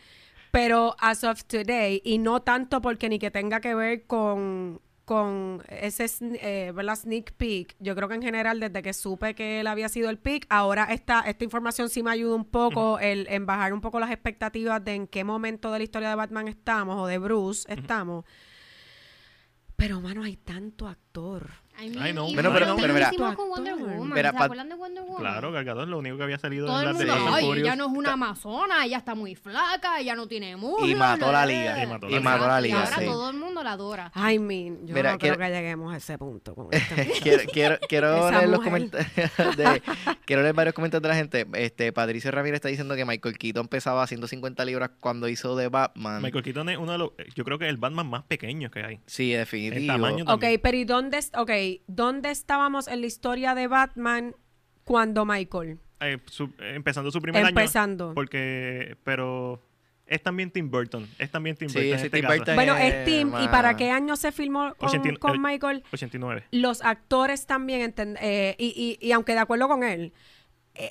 Pero as of today, y no tanto porque ni que tenga que ver con, con ese eh, sneak peek, yo creo que en general desde que supe que él había sido el pick, ahora esta, esta información sí me ayuda un poco el, en bajar un poco las expectativas de en qué momento de la historia de Batman estamos o de Bruce estamos. Pero, mano, hay tanto actor. I Ay, no. y Bueno, pero- pero mira. mismísimo con Wonder Actor. Woman. Mira, ¿Se pa- acuerdan de Wonder Woman? Claro, Cargador, lo único que había salido Todo en el las de ay, ella no es una amazona, ella está muy flaca, ella no tiene músculos. Y mató la liga. Y mató la Y mató la Exacto, y liga, ahora sí. todo el mundo la adora. I mean, yo Mira, no creo quiero- que lleguemos a ese punto con esta quiero, quiero, quiero leer los comentarios de, quiero leer varios comentarios de la gente. Este Patricio Ramírez está diciendo que Michael Keaton pesaba 150 libras cuando hizo de Batman. Michael Keaton es uno de los, yo creo que es el Batman más pequeño que hay. Sí, El definitivo. tamaño Ok, pero ¿y dónde, okay, dónde estábamos en la historia de Batman cuando Michael? Eh, su- eh, empezando su primer año. Empezando. Porque, pero es también Tim Burton. Es también Tim Sí, Burton este Tim caso. Burton Bueno, es Tim. ¿Y para qué año se filmó con, Ochenta y- con eh, Michael? 89. Los actores también, eh, y, y, y aunque de acuerdo con él,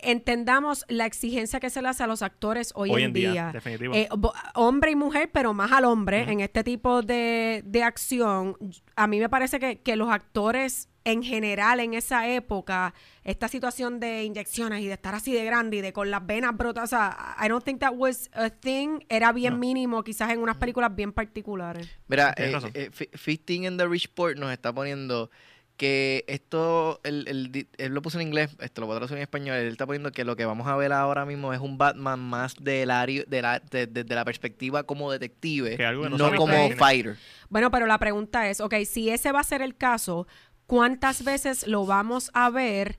entendamos la exigencia que se le hace a los actores hoy, Hoy en en día, día. definitivo. Eh, hombre y mujer, pero más al hombre en este tipo de, de acción. A mí me parece que, que los actores en general en esa época, esta situación de inyecciones y de estar así de grande y de con las venas brotas, o sea, I don't think that was a thing, era bien No. mínimo, quizás en unas películas bien particulares. Mira, eh, eh, Fi- Fisting in the Rich Port nos está poniendo que esto, el, el él lo puso en inglés, esto lo voy a traducir en español, él está poniendo que lo que vamos a ver ahora mismo es un Batman más del área, de la, de- desde la perspectiva como detective, Que algo que no como fighter. Bueno, pero la pregunta es, ok, si ese va a ser el caso, ¿cuántas veces lo vamos a ver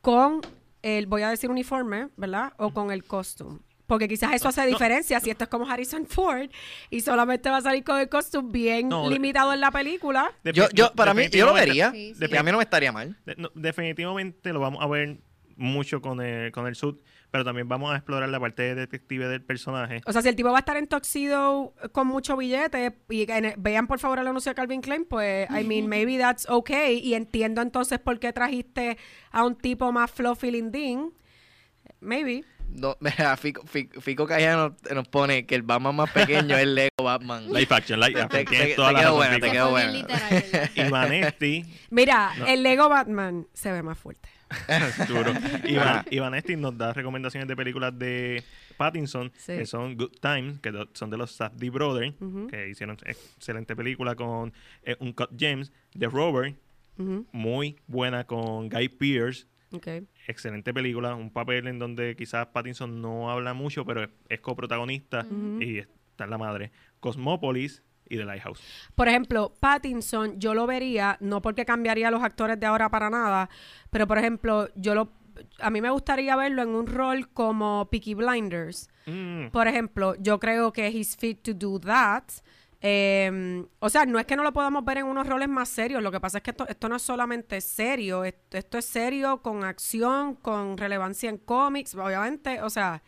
con el, voy a decir uniforme, ¿verdad? O con el costume. Porque quizás eso hace no. diferencia si esto es como Harrison Ford y solamente va a salir con el costume bien No, limitado en la película. Yo, yo, para mí, yo lo definitivamente- vería, Sí, sí. a mí no me estaría mal. de- no, definitivamente lo vamos a ver mucho con el, con el suit, pero también vamos a explorar la parte de detective del personaje. O sea, si el tipo va a estar en Tuxedo con mucho billete y en- vean por favor el anuncio de Calvin Klein, pues, I mean, maybe that's okay. Y entiendo entonces por qué trajiste a un tipo más fluffy lindín. Maybe. No, mira, Fico, Fico, Fico Cayano nos pone que el Batman más pequeño es Lego Batman. Live action, Te- action. te- toda quedó buena, te quedó Mira, No. el Lego Batman se ve más fuerte. duro. Y, Van- y Vanesti nos da recomendaciones de películas de Pattinson, Sí. que son Good Times, que son de los Safdie Brothers, que hicieron excelente película con eh, un Cut James, The Rover, Ujú, muy buena con Guy Pearce, ok. Excelente película, un papel en donde quizás Pattinson no habla mucho, pero es, es coprotagonista y está en la madre. Cosmópolis y The Lighthouse. Por ejemplo, Pattinson, yo lo vería, no porque cambiaría a los actores de ahora para nada, pero por ejemplo, yo lo a mí me gustaría verlo en un rol como Peaky Blinders. Mm, Por ejemplo, yo creo que he's fit to do that. Eh, o sea, no es que no lo podamos ver en unos roles más serios, lo que pasa es que esto, esto no es solamente serio, esto, esto es serio con acción, con relevancia en cómics, obviamente, o sea,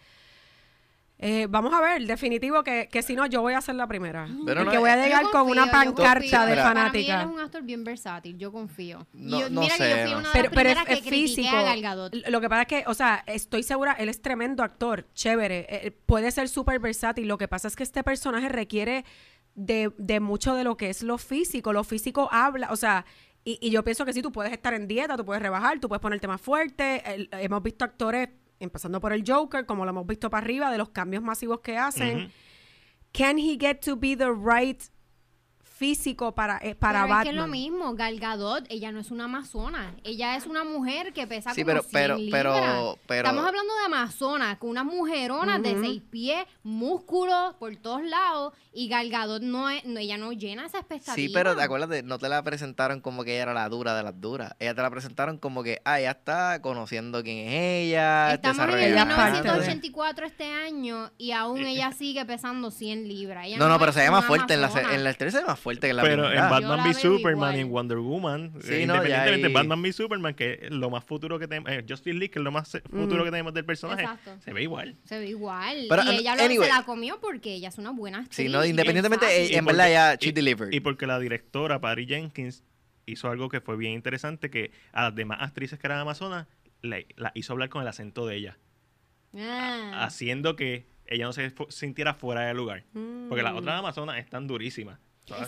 eh, vamos a ver, definitivo que, que si no, yo voy a ser la primera. Pero porque no, voy a eh, llegar con una pancarta de Mira. Para mí él fanática. es un actor bien versátil, yo confío. Y No- yo- no mira que yo fui no una de Pero, las pero es, primeras que es físico. a. Lo que pasa es que, o sea, estoy segura, él es tremendo actor, chévere, eh, puede ser súper versátil. Lo que pasa es que este personaje requiere de, de mucho de lo que es lo físico. Lo físico habla, o sea, y, y yo pienso que sí, tú puedes estar en dieta, tú puedes rebajar, tú puedes ponerte más fuerte. El- hemos visto actores, empezando por el Joker, como lo hemos visto para arriba, de los cambios masivos que hacen. Can he get to be the right físico para, eh, para pero Batman? es que es lo mismo, Gal Gadot, ella no es una amazona, ella es una mujer que pesa Sí, como pero- 100 pero- libras. pero- pero- Estamos hablando de amazona, con unas mujeronas de Ujú. seis pies, músculos por todos lados, y Gal Gadot no es, no, ella no llena esa expectativa. Sí, pero te acuerdas, no te la presentaron como que ella era la dura de las duras. Ella te la presentaron como que, ah, ya está conociendo quién es ella. Estamos en el Ella es parte de- 1984 este año y aún ella sigue pesando 100 libras. Ella No, no, pero se ve más una fuerte. En la, en la historia se fuerte que la Pero en primera. Batman v Superman y en. Wonder Woman, Sí, eh, no, independientemente, ahí- Batman v Superman, que es lo más futuro que tenemos, eh, Justice League, que es lo más futuro que tenemos del personaje, Exacto. se ve igual. Se ve igual. Pero, y an- ella lo- anyway. se la comió porque ella es una buena actriz. Sí, no, y independientemente, eh, en verdad ya she y- delivered. Y porque la directora, Patty Jenkins, hizo algo que fue bien interesante, que a las demás actrices que eran amazonas, la hizo hablar con el acento de ella, Ah. haciendo que ella no se sintiera fuera de lugar. Porque las Mm. otras amazonas están durísimas.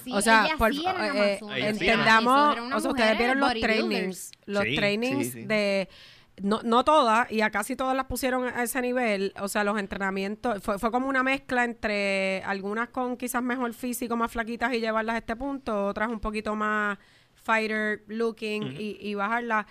Sí, o sea, por, sí eh, entendamos, o sea, ustedes vieron los trainings, los Sí, trainings sí, sí. de, no, no todas, y a casi todas las pusieron a ese nivel, o sea, los entrenamientos, fue, fue como una mezcla entre algunas con quizás mejor físico, más flaquitas y llevarlas a este punto, otras un poquito más fighter looking y, y bajarlas.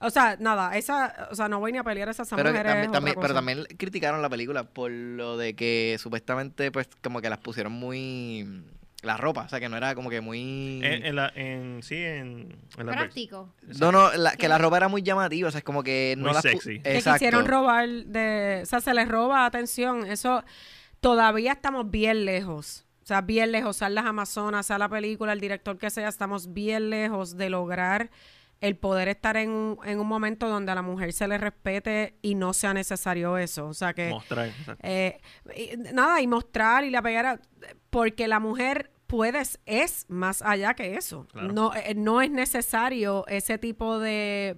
O sea, nada, esa, o sea, no voy ni a pelear a esas Pero, mujeres. también, también- pero también criticaron la película por lo de que supuestamente, pues, como que las pusieron muy. La ropa, o sea, que no era como que muy. En, en la, en, sí, en, en la Práctico. no, no, la- que la ropa era muy llamativa, o sea, es como que no Muy pu- sexy. que quisieron robar de, o sea, se les roba atención, eso todavía estamos bien lejos. O sea, bien lejos, sea las Amazonas, sea la película, el director que sea, estamos bien lejos de lograr el poder estar en un, en un momento donde a la mujer se le respete y no sea necesario eso. O sea que mostrar. eh, y- nada, y mostrar y la pegar, a- porque la mujer puedes, es más allá que eso. Claro. No, eh, no es necesario ese tipo de...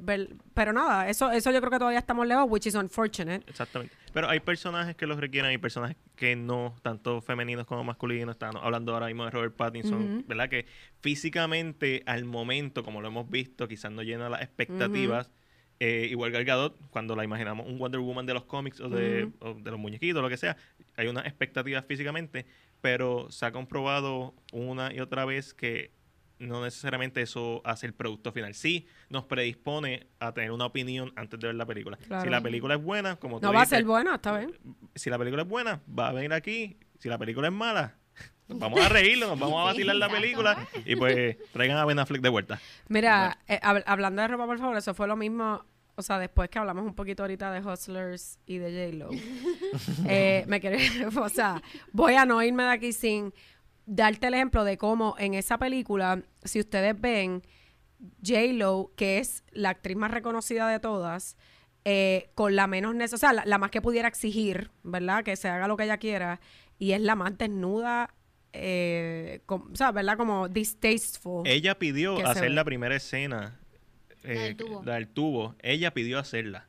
Pero nada, eso, eso yo creo que todavía estamos lejos, which is unfortunate. Exactamente. Pero hay personajes que los requieren, hay personajes que no, tanto femeninos como masculinos. Estamos hablando ahora mismo de Robert Pattinson. ¿verdad? Que físicamente, al momento, como lo hemos visto, quizás no llena las expectativas. Eh, igual Gal Gadot, cuando la imaginamos un Wonder Woman de los cómics o de, o de los muñequitos, lo que sea, hay unas expectativas físicamente, pero se ha comprobado una y otra vez que no necesariamente eso hace el producto final. Sí nos predispone a tener una opinión antes de ver la película. Claro. Si la película es buena, como tú No va a ser bueno, está bien. si la película es buena, va a venir aquí. Si la película es mala, nos vamos a reírnos, nos vamos a vacilar la película y pues traigan a Ben Affleck de vuelta. Mira, eh, hab- hablando de ropa, por favor, eso fue lo mismo. O sea, después que hablamos un poquito ahorita de Hustlers y de J-Lo, eh, me quiero, o sea, voy a no irme de aquí sin darte el ejemplo de cómo en esa película, si ustedes ven, J-Lo, que es la actriz más reconocida de todas, eh, con la menos necesidad, o sea, la, la más que pudiera exigir, ¿verdad? Que se haga lo que ella quiera, y es la más desnuda, eh, com- o sea, ¿verdad? Como distasteful. Ella pidió hacer la primera escena, La del eh, tubo. la del tubo. Ella pidió hacerla.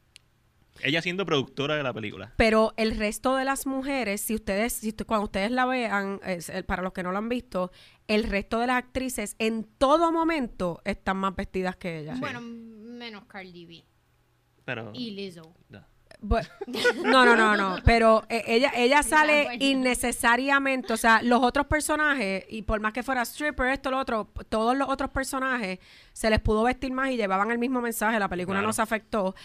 Ella siendo productora de la película. Pero el resto de las mujeres, si ustedes, si usted- cuando ustedes la vean, es, el- para los que no lo han visto, el resto de las actrices en todo momento están más vestidas que ella. Bueno, menos Cardi B Pero y Lizzo. no. No, no, no, no. Pero eh, ella, ella sale innecesariamente. O sea, los otros personajes, y por más que fuera stripper, esto, lo otro, todos los otros personajes se les pudo vestir más y llevaban el mismo mensaje. La película Claro. no se afectó.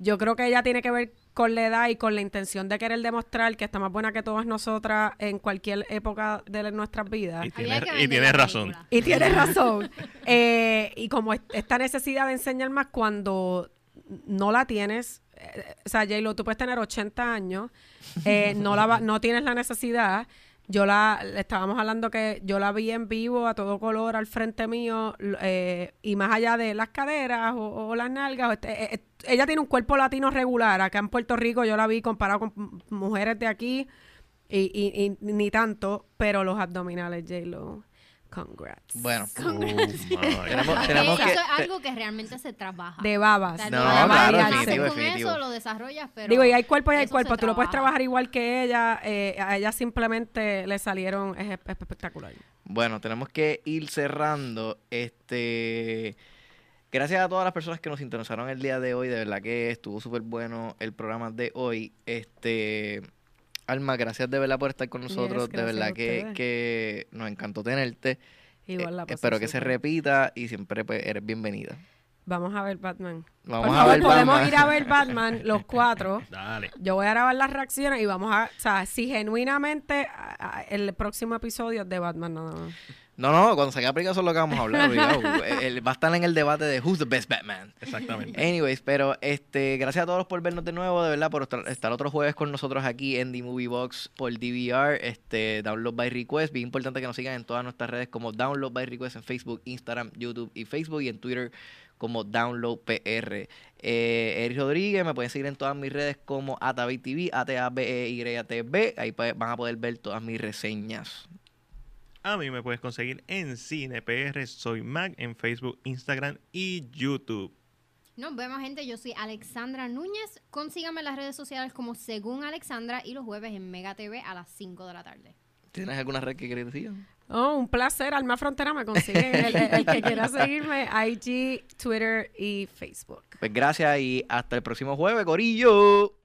Yo creo que ella tiene que ver con la edad y con la intención de querer demostrar que está más buena que todas nosotras en cualquier época de nuestras vidas. Y la razón. Y tienes razón. Eh, y como es- esta necesidad de enseñar más cuando no la tienes, eh, o sea, J-Lo, tú puedes tener 80 años, eh, no, la va- no tienes la necesidad. Yo la, estábamos hablando que yo la vi en vivo a todo color al frente mío eh, y más allá de las caderas o, o las nalgas, este, eh, eh, ella tiene un cuerpo latino regular. Acá en Puerto Rico yo la vi comparado con mujeres de aquí y, y- y ni tanto, pero los abdominales, J-Lo, congrats. Bueno, Uh, madre. Tenemos- tenemos eso que- es algo que realmente se trabaja. De babas. O sea, No, de claro, definitivo, alce. con definitivo. eso, lo desarrollas, pero... Digo, y hay cuerpo y hay cuerpo. Tú lo puedes trabaja. trabajar igual que ella. eh, a ella simplemente le salieron es, es espectacular. Bueno, tenemos que ir cerrando. Este. Gracias a todas las personas que nos interesaron el día de hoy. De verdad que estuvo súper bueno el programa de hoy. Este. Alma, gracias de verdad por estar con Yes, nosotros. de verdad que, que nos encantó tenerte. Igual Eh, la pasé espero que se repita y siempre pues, eres bienvenida. Vamos a ver Batman. Vamos a ver podemos Batman. ir a ver Batman los cuatro. Dale. Yo voy a grabar las reacciones y vamos a, o sea, si genuinamente a- a- el próximo episodio es de Batman nada más. No, no, cuando eso es lo que vamos a hablar. va a estar en el debate de Who's the best Batman. Exactamente. Anyways, pero este, gracias a todos por vernos de nuevo, de verdad, por estar, otro jueves con nosotros aquí en The Movie Box por DVR, este, Download by Request. Bien importante que nos sigan en todas nuestras redes como Download by Request en Facebook, Instagram, YouTube y Facebook y en Twitter como Download PR. Eh, Eric Rodríguez, me pueden seguir en todas mis redes como ATABTV, A-T-A-B-E-Y-T-B. Ahí pues, van a poder ver todas mis reseñas. A mí me puedes conseguir en CinePR, soy Mac, en Facebook, Instagram y YouTube. Nos vemos, gente. Yo soy Alexandra Núñez. Consígame en las redes sociales como Según Alexandra y los jueves en Mega TV a las 5 de la tarde. ¿Tienes alguna red que quieres decir? Oh, un placer. Alma Frontera me consiguen. El, el- el que quiera seguirme, IG, Twitter y Facebook. Pues gracias y hasta el próximo jueves, Corillo.